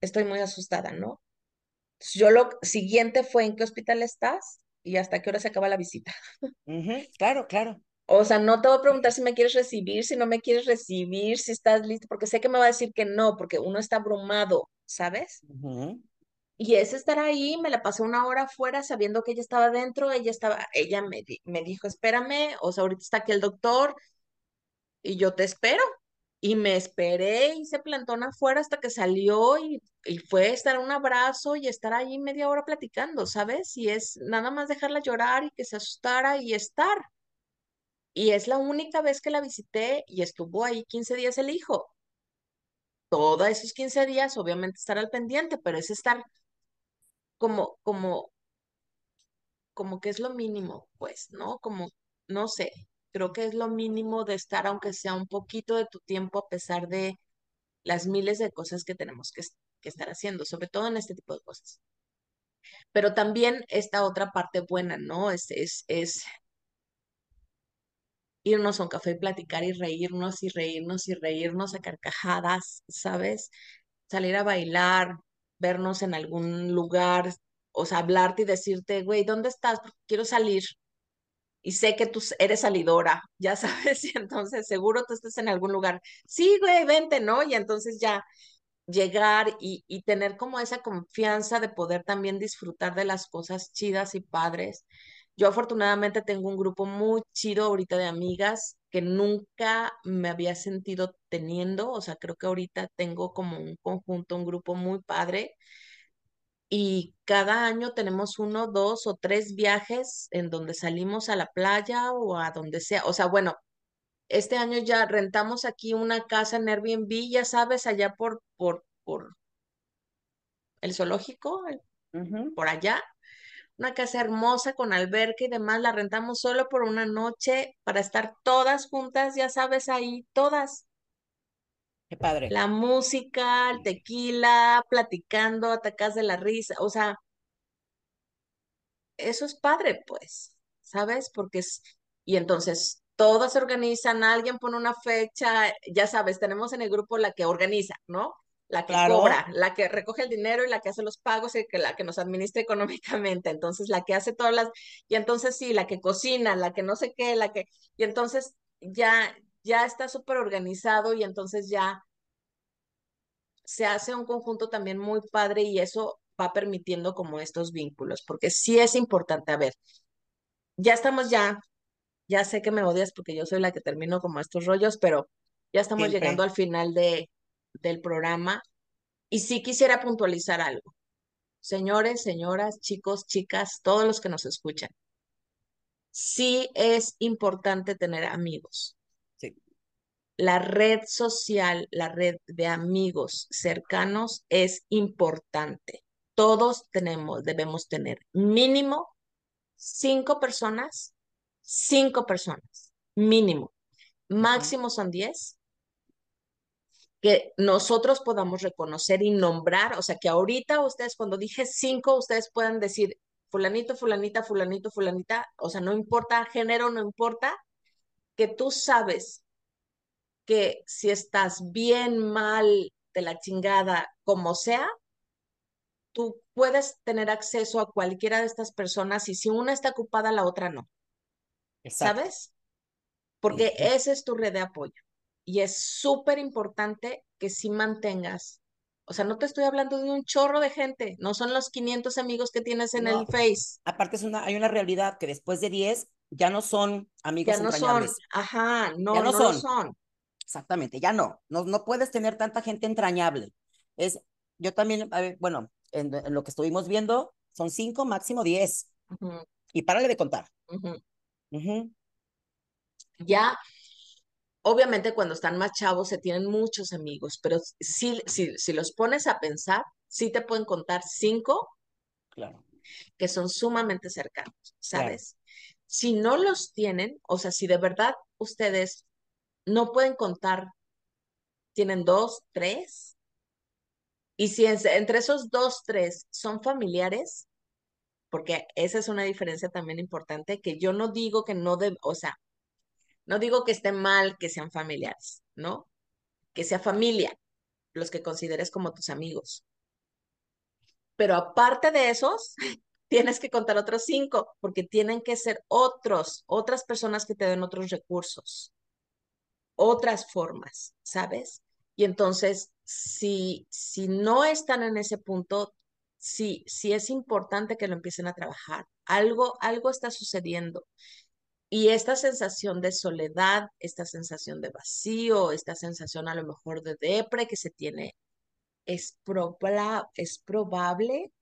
estoy muy asustada, ¿no? Yo lo siguiente fue, ¿en qué hospital estás? Y hasta qué hora se acaba la visita. claro, claro. O sea, no te voy a preguntar si me quieres recibir, si no me quieres recibir, si estás listo, porque sé que me va a decir que no, porque uno está abrumado, ¿sabes? Y es estar ahí, me la pasé una hora afuera sabiendo que ella estaba dentro, ella estaba, ella me, me dijo, espérame, o sea, ahorita está aquí el doctor y yo te espero. Y me esperé y se plantó afuera hasta que salió y, y fue estar un abrazo y estar ahí media hora platicando, ¿sabes? Y es nada más dejarla llorar y que se asustara y estar. Y es la única vez que la visité y estuvo ahí 15 días el hijo. Todos esos 15 días, obviamente, estar al pendiente, pero es estar como, como, como que es lo mínimo, pues, ¿no? Como, no sé, creo que es lo mínimo de estar, aunque sea un poquito de tu tiempo, a pesar de las miles de cosas que tenemos que, estar haciendo, sobre todo en este tipo de cosas. Pero también esta otra parte buena, ¿no? Es, es, es irnos a un café y platicar y reírnos y reírnos y reírnos a carcajadas, ¿sabes? Salir a bailar, vernos en algún lugar, o sea, hablarte y decirte, güey, ¿dónde estás? Quiero salir. Y sé que tú eres salidora, ya [LAUGHS] sabes, entonces seguro tú estás en algún lugar. Sí, güey, vente, ¿no? Y entonces ya llegar y, y tener como esa confianza de poder también disfrutar de las cosas chidas y padres yo afortunadamente tengo un grupo muy chido ahorita de amigas que nunca me había sentido teniendo, o sea, creo que ahorita tengo como un conjunto, un grupo muy padre y cada año tenemos uno, dos o tres viajes en donde salimos a la playa o a donde sea. O sea, bueno, este año ya rentamos aquí una casa en Airbnb, ya sabes, allá por, por, por el zoológico, por allá. Una casa hermosa con alberca y demás, la rentamos solo por una noche para estar todas juntas, ya sabes, ahí, todas. Qué padre. La música, el tequila, platicando, atacas de la risa, o sea, eso es padre, pues, ¿sabes? Porque es, y entonces todas se organizan, alguien pone una fecha, ya sabes, tenemos en el grupo la que organiza, ¿no? La que cobra, la que recoge el dinero y la que hace los pagos y que la que nos administra [LAUGHS] económicamente. Entonces, la que hace todas las, y entonces sí, la que cocina, la que no sé qué, la que, y entonces ya, ya está súper organizado y entonces ya se hace un conjunto también muy padre y eso va permitiendo como estos vínculos, porque sí es importante, a ver, ya estamos ya, ya sé que me odias porque yo soy la que termino como estos rollos, pero ya estamos llegando al final de, del programa y sí quisiera puntualizar algo. Señores, señoras, chicos, chicas, todos los que nos escuchan, sí es importante tener amigos. La red social, la red de amigos cercanos es importante. Todos tenemos, debemos tener mínimo cinco personas, cinco personas, mínimo. Máximo son diez. Que nosotros podamos reconocer y nombrar, o sea, que ahorita ustedes, cuando dije cinco, ustedes puedan decir fulanito, fulanita, fulanito, fulanita, o sea, no importa género, no importa, que tú sabes que si estás bien, mal, de la chingada, como sea, tú puedes tener acceso a cualquiera de estas personas y si una está ocupada, la otra no. ¿Sabes? Porque esa es tu red de apoyo. Y es súper importante que sí mantengas. O sea, no te estoy hablando de un chorro de gente, no son los 500 amigos que tienes en el Face. Aparte, es una, hay una realidad que después de 10 ya no son amigos ya no Son. Ajá, no, no, son. son. Exactamente, ya no. no. No puedes tener tanta gente entrañable. Es, yo también, bueno, en, lo que estuvimos viendo, son cinco, máximo diez. Y párale de contar. Ya, obviamente cuando están más chavos se tienen muchos amigos, pero si, si, si los pones a pensar, sí te pueden contar cinco claro. que son sumamente cercanos, ¿sabes? Si no los tienen, o sea, si de verdad ustedes no pueden contar, tienen dos, tres, y si entre esos dos, tres son familiares, porque esa es una diferencia también importante, que yo no digo que no, de, o sea, no digo que esté mal que sean familiares, ¿no? Que sea familia, los que consideres como tus amigos. Pero aparte de esos, [LAUGHS] tienes que contar otros cinco, porque tienen que ser otros, otras personas que te den otros recursos, otras formas, ¿sabes? Y entonces si, si no están en ese punto, sí, sí es importante que lo empiecen a trabajar. Algo, algo está sucediendo. Y esta sensación de soledad, esta sensación de vacío, esta sensación a lo mejor de depre que se tiene, es, es probable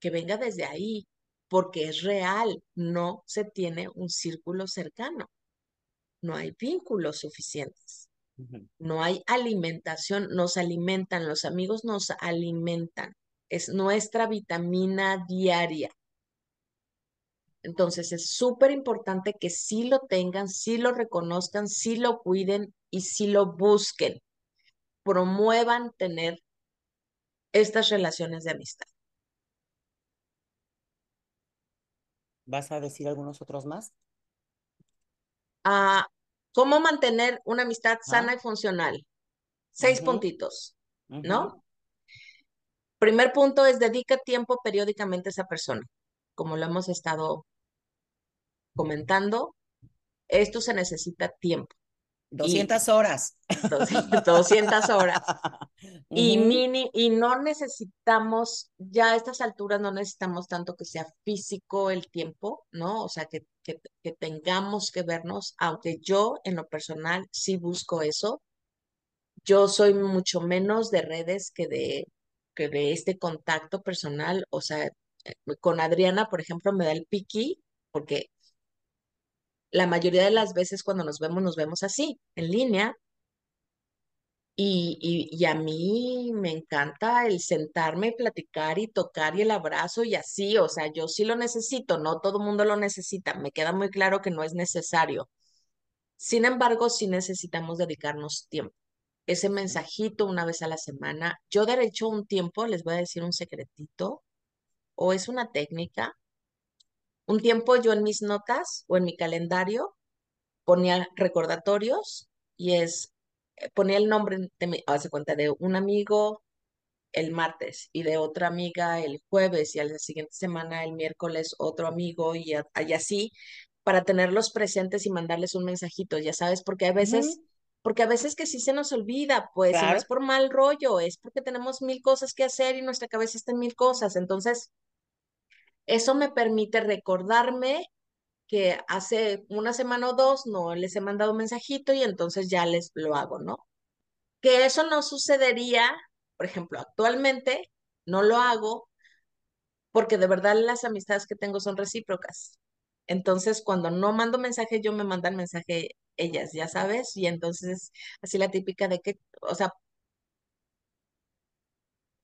que venga desde ahí, porque es real, no se tiene un círculo cercano, no hay vínculos suficientes. No hay alimentación, nos alimentan, los amigos nos alimentan, es nuestra vitamina diaria. Entonces es súper importante que sí lo tengan, sí lo reconozcan, sí lo cuiden y sí lo busquen. Promuevan tener estas relaciones de amistad. ¿Vas a decir algunos otros más? Ah, ¿Cómo mantener una amistad sana y funcional? Seis puntitos, ¿no? Primer punto es dedica tiempo periódicamente a esa persona. Como lo hemos estado comentando, esto se necesita tiempo. 200 horas. 200 horas. [LAUGHS] Y mini, y no necesitamos, ya a estas alturas no necesitamos tanto que sea físico el tiempo, ¿no? O sea, que, que, tengamos que vernos, aunque yo en lo personal sí busco eso. Yo soy mucho menos de redes que de, que de este contacto personal, o sea, eh, con Adriana, por ejemplo, me da el piqui, porque la mayoría de las veces cuando nos vemos, nos vemos así, en línea, y, y, y, a mí me encanta el sentarme, platicar y tocar y el abrazo y así, o sea, yo sí lo necesito, no todo el mundo lo necesita, me queda muy claro que no es necesario. Sin embargo, sí necesitamos dedicarnos tiempo. Ese mensajito una vez a la semana. Yo de hecho un tiempo, les voy a decir un secretito, o es una técnica. Un tiempo yo en mis notas o en mi calendario ponía recordatorios y es, ponía el nombre de mi, hace cuenta, de un amigo el martes y de otra amiga el jueves y a la siguiente semana el miércoles otro amigo y, así para tenerlos presentes y mandarles un mensajito, ya sabes, porque a veces, porque a veces que sí se nos olvida, pues, no es por mal rollo, es porque tenemos mil cosas que hacer y nuestra cabeza está en mil cosas. Entonces, eso me permite recordarme que hace una semana o dos no les he mandado un mensajito y entonces ya les lo hago, ¿no? Que eso no sucedería, por ejemplo, actualmente no lo hago porque de verdad las amistades que tengo son recíprocas. Entonces, cuando no mando mensaje, yo me mandan mensaje ellas, ya sabes, y entonces así la típica de que, o sea,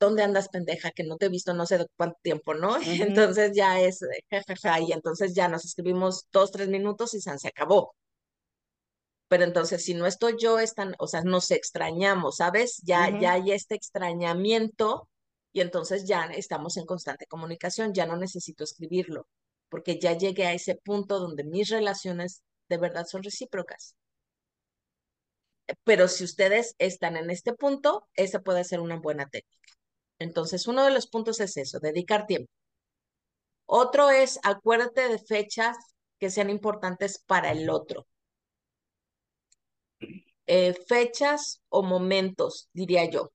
¿dónde andas pendeja? Que no te he visto no sé de cuánto tiempo, ¿no? [LAUGHS] Entonces ya es, jajaja, y entonces ya nos escribimos dos, tres minutos y se acabó. Pero entonces, si no estoy yo, están, o sea, nos extrañamos, ¿sabes? Ya, ya hay este extrañamiento y entonces ya estamos en constante comunicación, ya no necesito escribirlo, porque ya llegué a ese punto donde mis relaciones de verdad son recíprocas. Pero si ustedes están en este punto, esa puede ser una buena técnica. Entonces, uno de los puntos es eso, dedicar tiempo. Otro es, acuérdate de fechas que sean importantes para el otro. Eh, fechas o momentos, diría yo,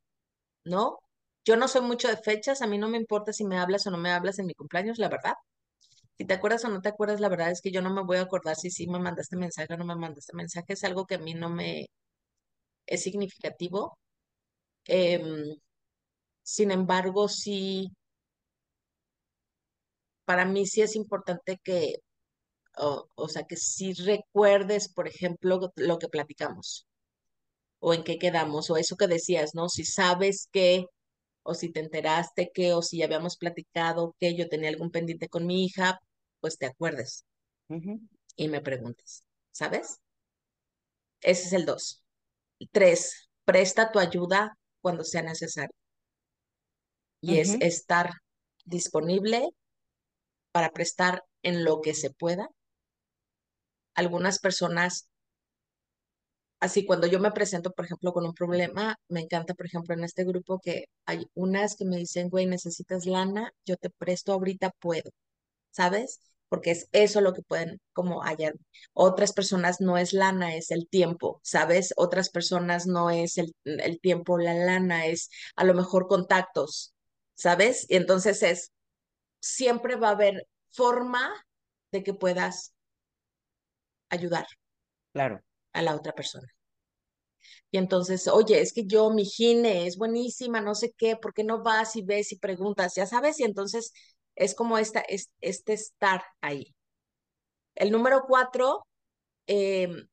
¿no? Yo no soy mucho de fechas, a mí no me importa si me hablas o no me hablas en mi cumpleaños, la verdad. Si te acuerdas o no te acuerdas, la verdad es que yo no me voy a acordar si sí me mandaste mensaje o no me mandaste mensaje. Es algo que a mí no me es significativo. Em, sin embargo, sí, para mí sí es importante que, o, sea, que sí recuerdes, por ejemplo, lo que platicamos o en qué quedamos, o eso que decías, ¿no? Si sabes que, o si te enteraste que, o si ya habíamos platicado que yo tenía algún pendiente con mi hija, pues te acuerdes y me preguntes, ¿sabes? Ese es el dos. Tres, presta tu ayuda cuando sea necesario. Y es estar disponible para prestar en lo que se pueda. Algunas personas así cuando yo me presento, por ejemplo, con un problema, me encanta, por ejemplo, en este grupo que hay unas que me dicen, güey, necesitas lana, yo te presto ahorita, puedo, ¿sabes? Porque es eso lo que pueden como hallar. Otras personas no es lana, es el tiempo, ¿sabes? Otras personas no es el, el tiempo, la lana, es a lo mejor contactos, ¿sabes? Y entonces es, siempre va a haber forma de que puedas ayudar. Claro a la otra persona. Y entonces, oye, es que yo, mi gine es buenísima, no sé qué, ¿por qué no vas y ves y preguntas? Ya sabes, y entonces es como esta, es, este estar ahí. El número cuatro, em,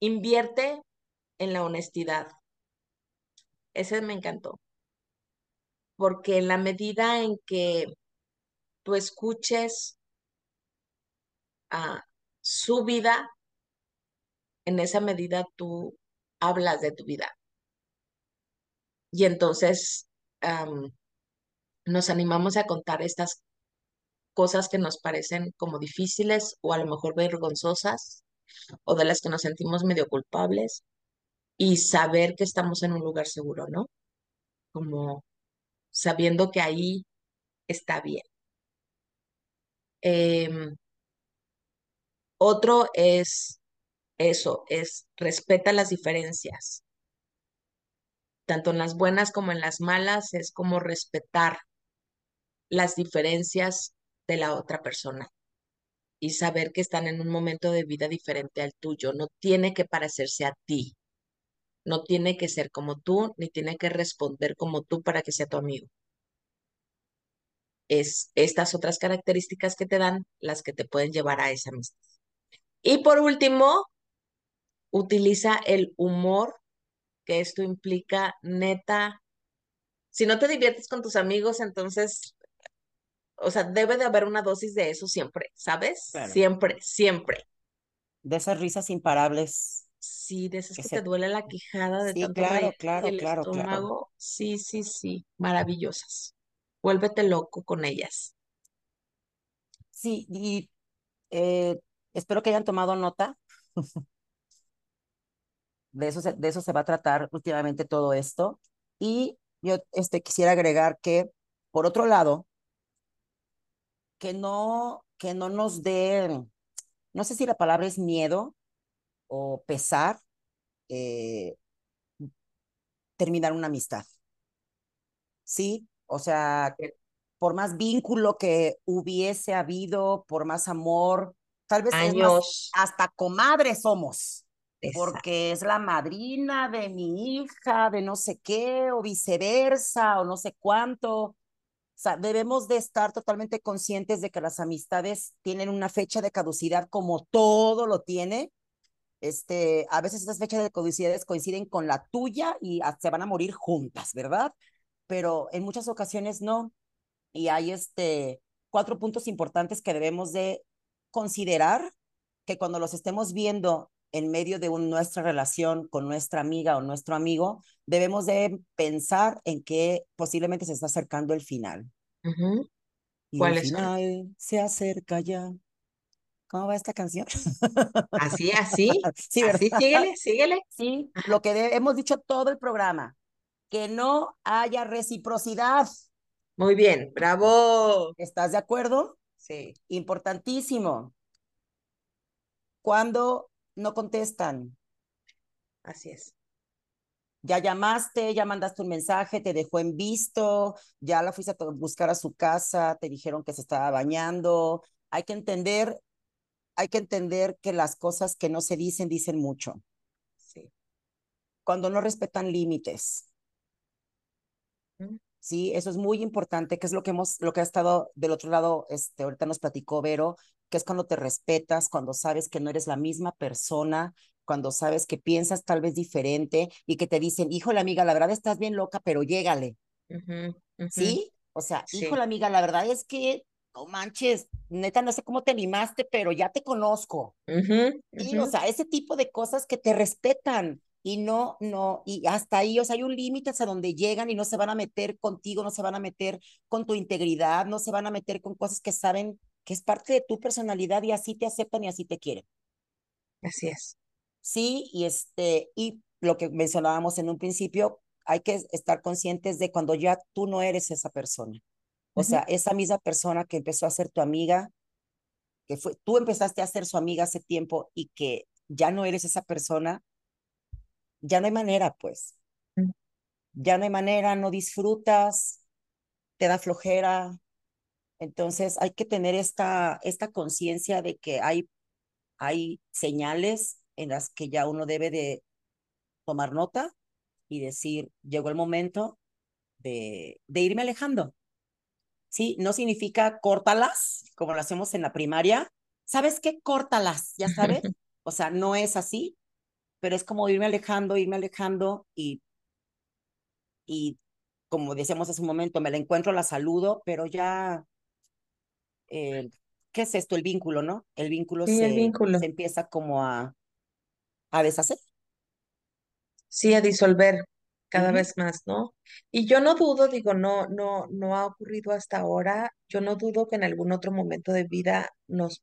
invierte en la honestidad. Ese me encantó. Porque en la medida en que tú escuches a su vida, en esa medida tú hablas de tu vida. Y entonces nos animamos a contar estas cosas que nos parecen como difíciles o a lo mejor vergonzosas o de las que nos sentimos medio culpables y saber que estamos en un lugar seguro, ¿no? Como sabiendo que ahí está bien. Em, otro es eso, es respeta las diferencias. Tanto en las buenas como en las malas, es como respetar las diferencias de la otra persona y saber que están en un momento de vida diferente al tuyo. No tiene que parecerse a ti. No tiene que ser como tú, ni tiene que responder como tú para que sea tu amigo. es estas otras características que te dan las que te pueden llevar a esa amistad. Y por último, utiliza el humor, que esto implica neta. Si no te diviertes con tus amigos, entonces, o sea, debe de haber una dosis de eso siempre, ¿sabes? Siempre, siempre. De esas risas imparables. Sí, de esas que, te duele la quijada de tanto claro, claro, el claro, estómago. Sí, sí, sí, maravillosas. Vuélvete loco con ellas. Sí, y eh, espero que hayan tomado nota. de, eso se, de eso se va a tratar últimamente todo esto. Y yo este, quisiera agregar que, por otro lado, que no, que no nos dé, no sé si la palabra es miedo o pesar, eh, terminar una amistad. ¿Sí? O sea, por más vínculo que hubiese habido, por más amor, tal vez Años. hasta comadres somos, porque es la madrina de mi hija, de no sé qué, o viceversa, o no sé cuánto. O sea, debemos de estar totalmente conscientes de que las amistades tienen una fecha de caducidad como todo lo tiene. Este, a veces esas fechas de caducidad coinciden con la tuya y se van a morir juntas, ¿verdad? Pero en muchas ocasiones no. Y hay este, cuatro puntos importantes que debemos de considerar que cuando los estemos viendo en medio de nuestra relación con nuestra amiga o nuestro amigo, debemos de pensar en que posiblemente se está acercando el final. Y el final se acerca ya. ¿Cómo va esta canción? Así, así. [LAUGHS] Sí, así, síguele, síguele. Sí, lo que hemos dicho todo el programa, que no haya reciprocidad. Muy bien, bravo. ¿Estás de acuerdo? Sí. Importantísimo. Cuando no contestan. Así es. Ya llamaste, ya mandaste un mensaje, te dejó en visto, ya la fuiste a buscar a su casa, te dijeron que se estaba bañando. Hay que entender, hay que entender que las cosas que no se dicen dicen mucho. Sí. Cuando no respetan límites. Sí, eso es muy importante, que es lo que hemos, lo que ha estado del otro lado, este, ahorita nos platicó Vero, que es cuando te respetas, cuando sabes que no eres la misma persona, cuando sabes que piensas tal vez diferente y que te dicen, hijo la amiga, la verdad estás bien loca, pero llégale. ¿Sí? O sea, hijo la amiga, la verdad es que, no manches, neta, no sé cómo te animaste, pero ya te conozco. Y, o sea, ese tipo de cosas que te respetan, y no, no, y hasta ahí, o sea, hay un límite hasta donde llegan y no se van a meter contigo, no se van a meter con tu integridad, no se van a meter con cosas que saben que es parte de tu personalidad y así te aceptan y así te quieren. Así es. Sí, y este, y lo que mencionábamos en un principio, hay que estar conscientes de cuando ya tú no eres esa persona. O sea, esa misma persona que empezó a ser tu amiga, que fue, tú empezaste a ser su amiga hace tiempo y que ya no eres esa persona, ya no hay manera, pues. Mm. Ya no hay manera, no disfrutas, te da flojera. Entonces hay que tener esta, esta conciencia de que hay, hay señales en las que ya uno debe de tomar nota y decir, llegó el momento de, de irme alejando. Sí, no significa córtalas, como lo hacemos en la primaria. ¿Sabes qué? Córtalas, ya sabes. [LAUGHS] O sea, no es así, pero es como irme alejando, irme alejando y, y como decíamos hace un momento, me la encuentro, la saludo, pero ya, eh, ¿qué es esto? El vínculo, ¿no? El vínculo, se, el vínculo. se empieza como a, a deshacer. Sí, a disolver cada vez más, ¿no? Y yo no dudo, digo, no, no, no ha ocurrido hasta ahora, yo no dudo que en algún otro momento de vida nos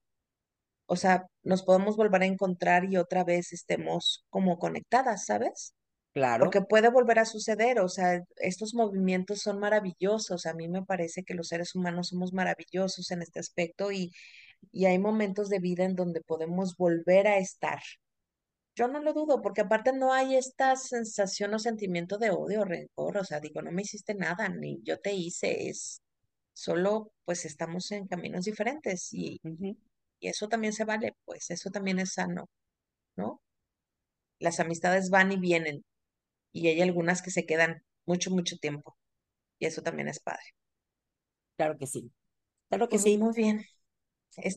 o sea, nos podemos volver a encontrar y otra vez estemos como conectadas, ¿sabes? Claro. Porque puede volver a suceder, o sea, estos movimientos son maravillosos. A mí me parece que los seres humanos somos maravillosos en este aspecto y, y hay momentos de vida en donde podemos volver a estar. Yo no lo dudo, porque aparte no hay esta sensación o sentimiento de odio o rencor, o sea, digo, no me hiciste nada, ni yo te hice, es solo pues estamos en caminos diferentes y, y eso también se vale, pues eso también es sano, ¿no? Las amistades van y vienen y hay algunas que se quedan mucho, mucho tiempo y eso también es padre. Claro que sí. Claro que Pues sí. Muy bien.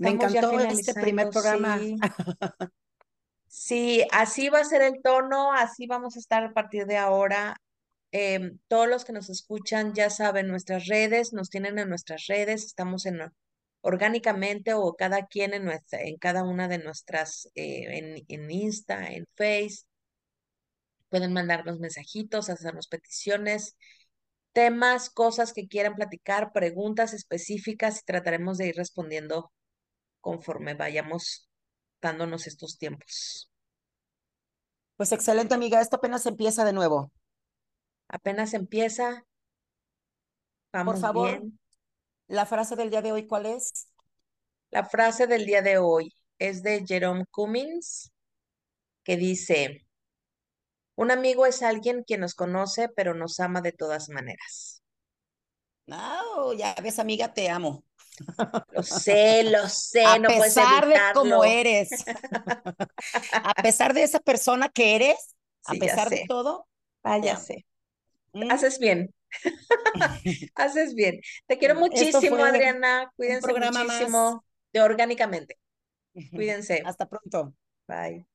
Me encantó este primer programa. Sí. [LAUGHS] sí, así va a ser el tono, así vamos a estar a partir de ahora. Em, todos los que nos escuchan ya saben nuestras redes, nos tienen en nuestras redes, estamos en orgánicamente o cada quien en nuestra, en cada una de nuestras, eh, en, en Insta, en Face. Pueden mandarnos mensajitos, hacernos peticiones, temas, cosas que quieran platicar, preguntas específicas y trataremos de ir respondiendo conforme vayamos dándonos estos tiempos. Pues excelente, amiga. Esto apenas empieza de nuevo. Apenas empieza. Vamos Por favor, bien. la frase del día de hoy, ¿cuál es? La frase del día de hoy es de Jerome Cummings, que dice, un amigo es alguien quien nos conoce, pero nos ama de todas maneras. No, ya ves, amiga, te amo. Lo sé, lo sé, a no puedes pesar de cómo eres, a pesar de esa persona que eres, a Sí, pesar de todo, sé. ¿Mm? Haces bien. [LAUGHS] Haces bien. Te quiero muchísimo, Adriana. Cuídense más. muchísimo de Orgánicamente. [LAUGHS] Cuídense. Hasta pronto. Bye.